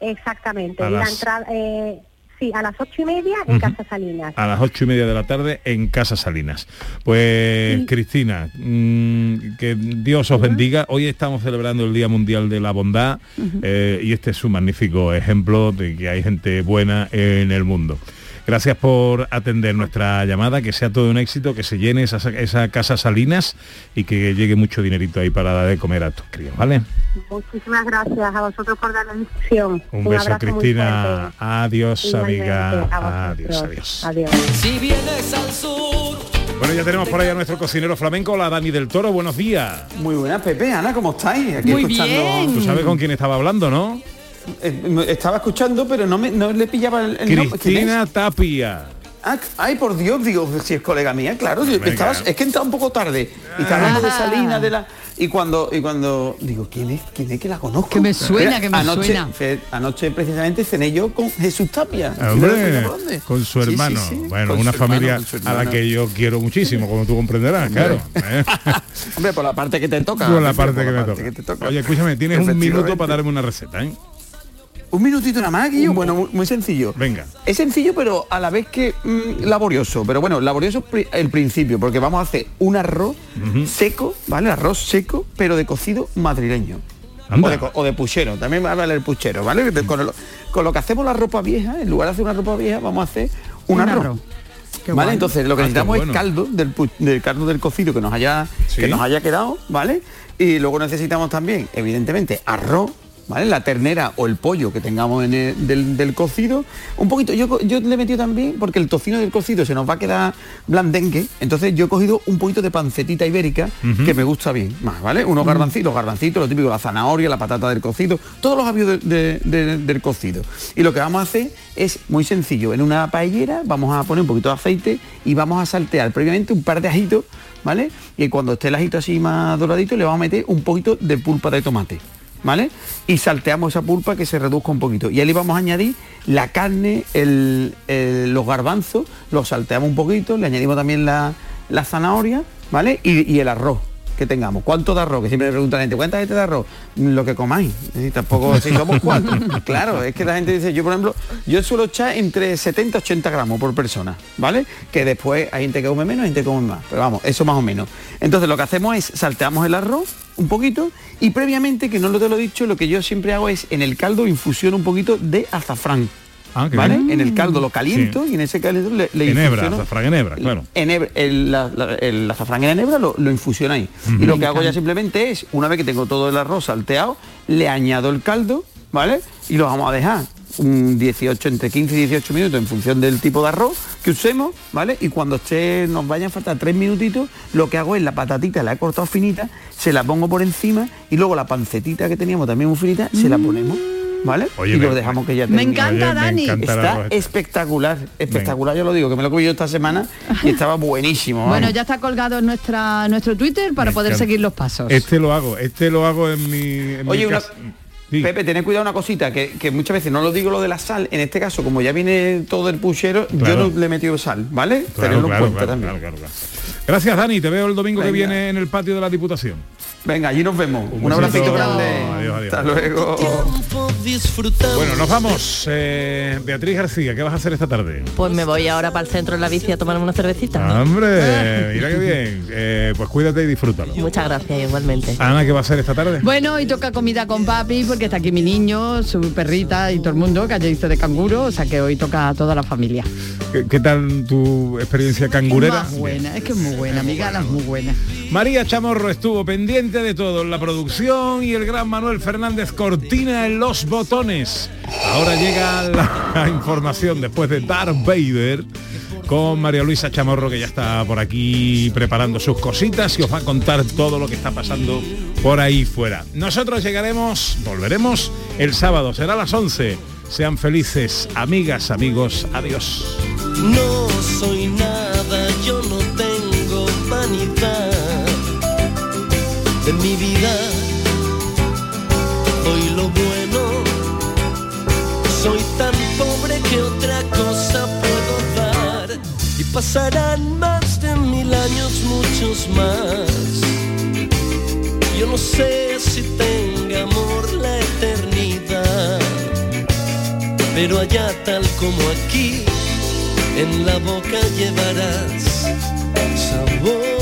[SPEAKER 18] Exactamente.
[SPEAKER 3] A
[SPEAKER 18] La
[SPEAKER 3] las-
[SPEAKER 18] entrada, eh, sí, a las ocho y media en
[SPEAKER 3] Ujú.
[SPEAKER 18] Casa Salinas.
[SPEAKER 3] a las ocho y media de la tarde en Casa Salinas. Pues Cristina, mm, que Dios os bendiga. Hoy estamos celebrando el Día Mundial de la Bondad eh, y este es un magnífico ejemplo de que hay gente buena en el mundo. Gracias por atender nuestra llamada, que sea todo un éxito, que se llene esa, esa casa Salinas y que llegue mucho dinerito ahí para dar de comer a tus críos, ¿vale?
[SPEAKER 18] Muchísimas gracias a vosotros por dar la difusión.
[SPEAKER 3] Un, beso,
[SPEAKER 18] muy
[SPEAKER 3] Cristina. Adiós,
[SPEAKER 18] Igualmente,
[SPEAKER 3] amiga. Adiós, adiós.
[SPEAKER 18] Adiós.
[SPEAKER 17] Si vienes al sur,
[SPEAKER 3] Bueno, ya tenemos por ahí a nuestro cocinero flamenco, la Dani del Toro. Buenos días.
[SPEAKER 19] Muy buenas, Pepe, Ana, ¿cómo estáis? Aquí escuchando.
[SPEAKER 3] Tú sabes con quién estaba hablando, ¿no?
[SPEAKER 19] Eh, estaba escuchando, pero no, me, no le pillaba el, el.
[SPEAKER 3] Cristina Tapia.
[SPEAKER 19] Ah, ay, por Dios, digo, si es colega mía, claro, es que entraba un poco tarde. Y estaba hablando de Salina, de la. Y cuando, y cuando digo, ¿quién es? ¿Quién es que la conozco?
[SPEAKER 5] Que me suena, que me
[SPEAKER 19] anoche,
[SPEAKER 5] suena.
[SPEAKER 19] fe- anoche precisamente cené yo con Jesús Tapia.
[SPEAKER 3] Hombre,
[SPEAKER 19] ¿Por dónde?
[SPEAKER 3] con su
[SPEAKER 19] Sí, sí,
[SPEAKER 3] hermano.
[SPEAKER 19] sí,
[SPEAKER 3] Bueno,
[SPEAKER 19] con
[SPEAKER 3] una familia
[SPEAKER 19] hermano,
[SPEAKER 3] a la que yo quiero muchísimo, como tú comprenderás, claro. ¿eh?
[SPEAKER 19] Hombre, por la parte que te toca.
[SPEAKER 3] Por la parte
[SPEAKER 19] por
[SPEAKER 3] que
[SPEAKER 19] la
[SPEAKER 3] me
[SPEAKER 19] parte
[SPEAKER 3] toca.
[SPEAKER 19] que te toca.
[SPEAKER 3] Oye, escúchame, tienes un minuto para darme una receta, ¿eh?
[SPEAKER 19] Un minutito nada más, Guillo. Bueno, muy, muy sencillo.
[SPEAKER 3] Venga.
[SPEAKER 19] Es sencillo, pero a la vez que mm, laborioso. Pero bueno, laborioso pri- el principio, porque vamos a hacer un arroz seco, ¿vale? Arroz seco, pero de cocido madrileño. O de, o de puchero, también va a valer el puchero, ¿vale? De- Con, lo, con lo que hacemos la ropa vieja, en lugar de hacer una ropa vieja, vamos a hacer un,
[SPEAKER 5] Un
[SPEAKER 19] arroz.
[SPEAKER 5] arroz. Qué
[SPEAKER 19] ¿Vale?
[SPEAKER 5] guay.
[SPEAKER 19] Entonces lo que
[SPEAKER 3] Ah,
[SPEAKER 19] necesitamos
[SPEAKER 3] bueno.
[SPEAKER 19] es caldo del, del caldo del cocido que nos haya
[SPEAKER 3] Sí.
[SPEAKER 19] que nos haya quedado, ¿vale? Y luego necesitamos también, evidentemente, arroz, ¿vale? La ternera o el pollo que tengamos en el- del, del cocido. Un poquito, yo, yo le he metido también, porque el tocino del cocido se nos va a quedar blandengue, entonces yo he cogido un poquito de pancetita ibérica que me gusta bien, más, ¿vale? Unos garbancitos, garbancitos, lo típico, la zanahoria, la patata del cocido, todos los avios de- de- de- del cocido. Y lo que vamos a hacer es muy sencillo, en una paellera vamos a poner un poquito de aceite y vamos a saltear previamente un par de ajitos, ¿vale? Y cuando esté el ajito así más doradito le vamos a meter un poquito de pulpa de tomate. ¿Vale? Y salteamos esa pulpa que se reduzca un poquito. Y ahí le vamos a añadir la carne, el- el- los garbanzos, los salteamos un poquito, le añadimos también la, la zanahoria, ¿vale? Y, y el arroz que tengamos. ¿Cuánto de arroz? Que siempre me pregunta la gente, ¿cuánta gente de arroz? Lo que comáis. Y tampoco, si somos cuatro. claro, es que la gente dice, yo por ejemplo, yo suelo echar entre 70 y 80 gramos por persona, ¿vale? Que después hay gente que come menos, hay gente que come más. Pero vamos, eso más o menos. Entonces lo que hacemos es salteamos el arroz un poquito y previamente, que no lo te lo he dicho, lo que yo siempre hago es en el caldo infusiono un poquito de azafrán.
[SPEAKER 3] Ah,
[SPEAKER 19] ¿Vale?
[SPEAKER 3] bien.
[SPEAKER 19] En el caldo lo caliento y en ese caldo le, le
[SPEAKER 3] Enebra, azafrán enebra, claro.
[SPEAKER 19] enebra- el, la- la- el azafrán en enebra lo, lo infusiona ahí.
[SPEAKER 3] Ujú.
[SPEAKER 19] Y lo que hago ya simplemente es, una vez que tengo todo el arroz salteado, le añado el caldo, ¿vale? Y lo vamos a dejar 18, entre 15 y 18 minutos en función del tipo de arroz que usemos, ¿vale? Y cuando esté, nos vayan a faltar tres minutitos, lo que hago es la patatita, la he cortado finita, se la pongo por encima y luego la pancetita que teníamos también muy finita, se la ponemos. ¿Vale?
[SPEAKER 3] Oye,
[SPEAKER 19] y
[SPEAKER 3] me-
[SPEAKER 19] lo dejamos que ya
[SPEAKER 5] Me encanta, Oye, me Dani. encanta
[SPEAKER 19] Está
[SPEAKER 3] este.
[SPEAKER 19] espectacular, espectacular, yo lo digo, que me lo he comido esta semana y estaba buenísimo.
[SPEAKER 5] Bueno, ya está colgado en nuestra, nuestro Twitter para
[SPEAKER 3] Me
[SPEAKER 5] poder
[SPEAKER 3] encanta.
[SPEAKER 5] seguir los pasos.
[SPEAKER 3] Este lo hago, este lo hago en mi, en mi
[SPEAKER 19] Oye, una- Pepe, tened cuidado una cosita, que, que muchas veces no lo digo lo de la sal, en este caso, como ya viene todo el puchero,
[SPEAKER 3] Claro.
[SPEAKER 19] yo no le he metido sal, ¿vale?
[SPEAKER 3] Claro,
[SPEAKER 19] Tenedlo en cuenta también.
[SPEAKER 3] Gracias, Dani. Te veo el domingo que viene en el patio de la Diputación.
[SPEAKER 19] Venga, allí nos vemos. Un, abracito grande.
[SPEAKER 3] Adiós, adiós.
[SPEAKER 19] Hasta luego.
[SPEAKER 3] Bueno, nos vamos. Eh, Beatriz García, ¿qué vas a hacer esta tarde?
[SPEAKER 8] Pues me voy ahora para el centro de la bici a tomarme una cervecita.
[SPEAKER 3] ¡Hombre! Mira qué bien. Eh, pues cuídate y disfrútalo.
[SPEAKER 8] Muchas gracias, igualmente.
[SPEAKER 3] Ana, ¿qué va a hacer esta tarde?
[SPEAKER 5] Bueno, y toca comida con papi porque está aquí mi niño, su perrita y todo el mundo, que ayer hizo de canguro, o sea que hoy toca a toda la familia.
[SPEAKER 3] ¿Qué, qué tal tu experiencia cangurera?
[SPEAKER 5] Más buena, es que es muy buena, mi gala es muy buena.
[SPEAKER 3] María Chamorro estuvo pendiente de todo en la producción y el gran Manuel Fernández Cortina en los botones. Ahora llega la información después de Darth Vader con María Luisa Chamorro que ya está por aquí preparando sus cositas y os va a contar todo lo que está pasando por ahí fuera. Nosotros llegaremos, volveremos el sábado, será a las 11. Sean felices, amigas, amigos, adiós.
[SPEAKER 17] No soy tengo vanidad de mi vida. Doy lo bueno, soy tan pobre que otra cosa puedo dar. Y pasarán más de mil años, muchos más. Yo no sé si tenga amor la eternidad pero allá tal como aquí, en la boca llevarás sabor.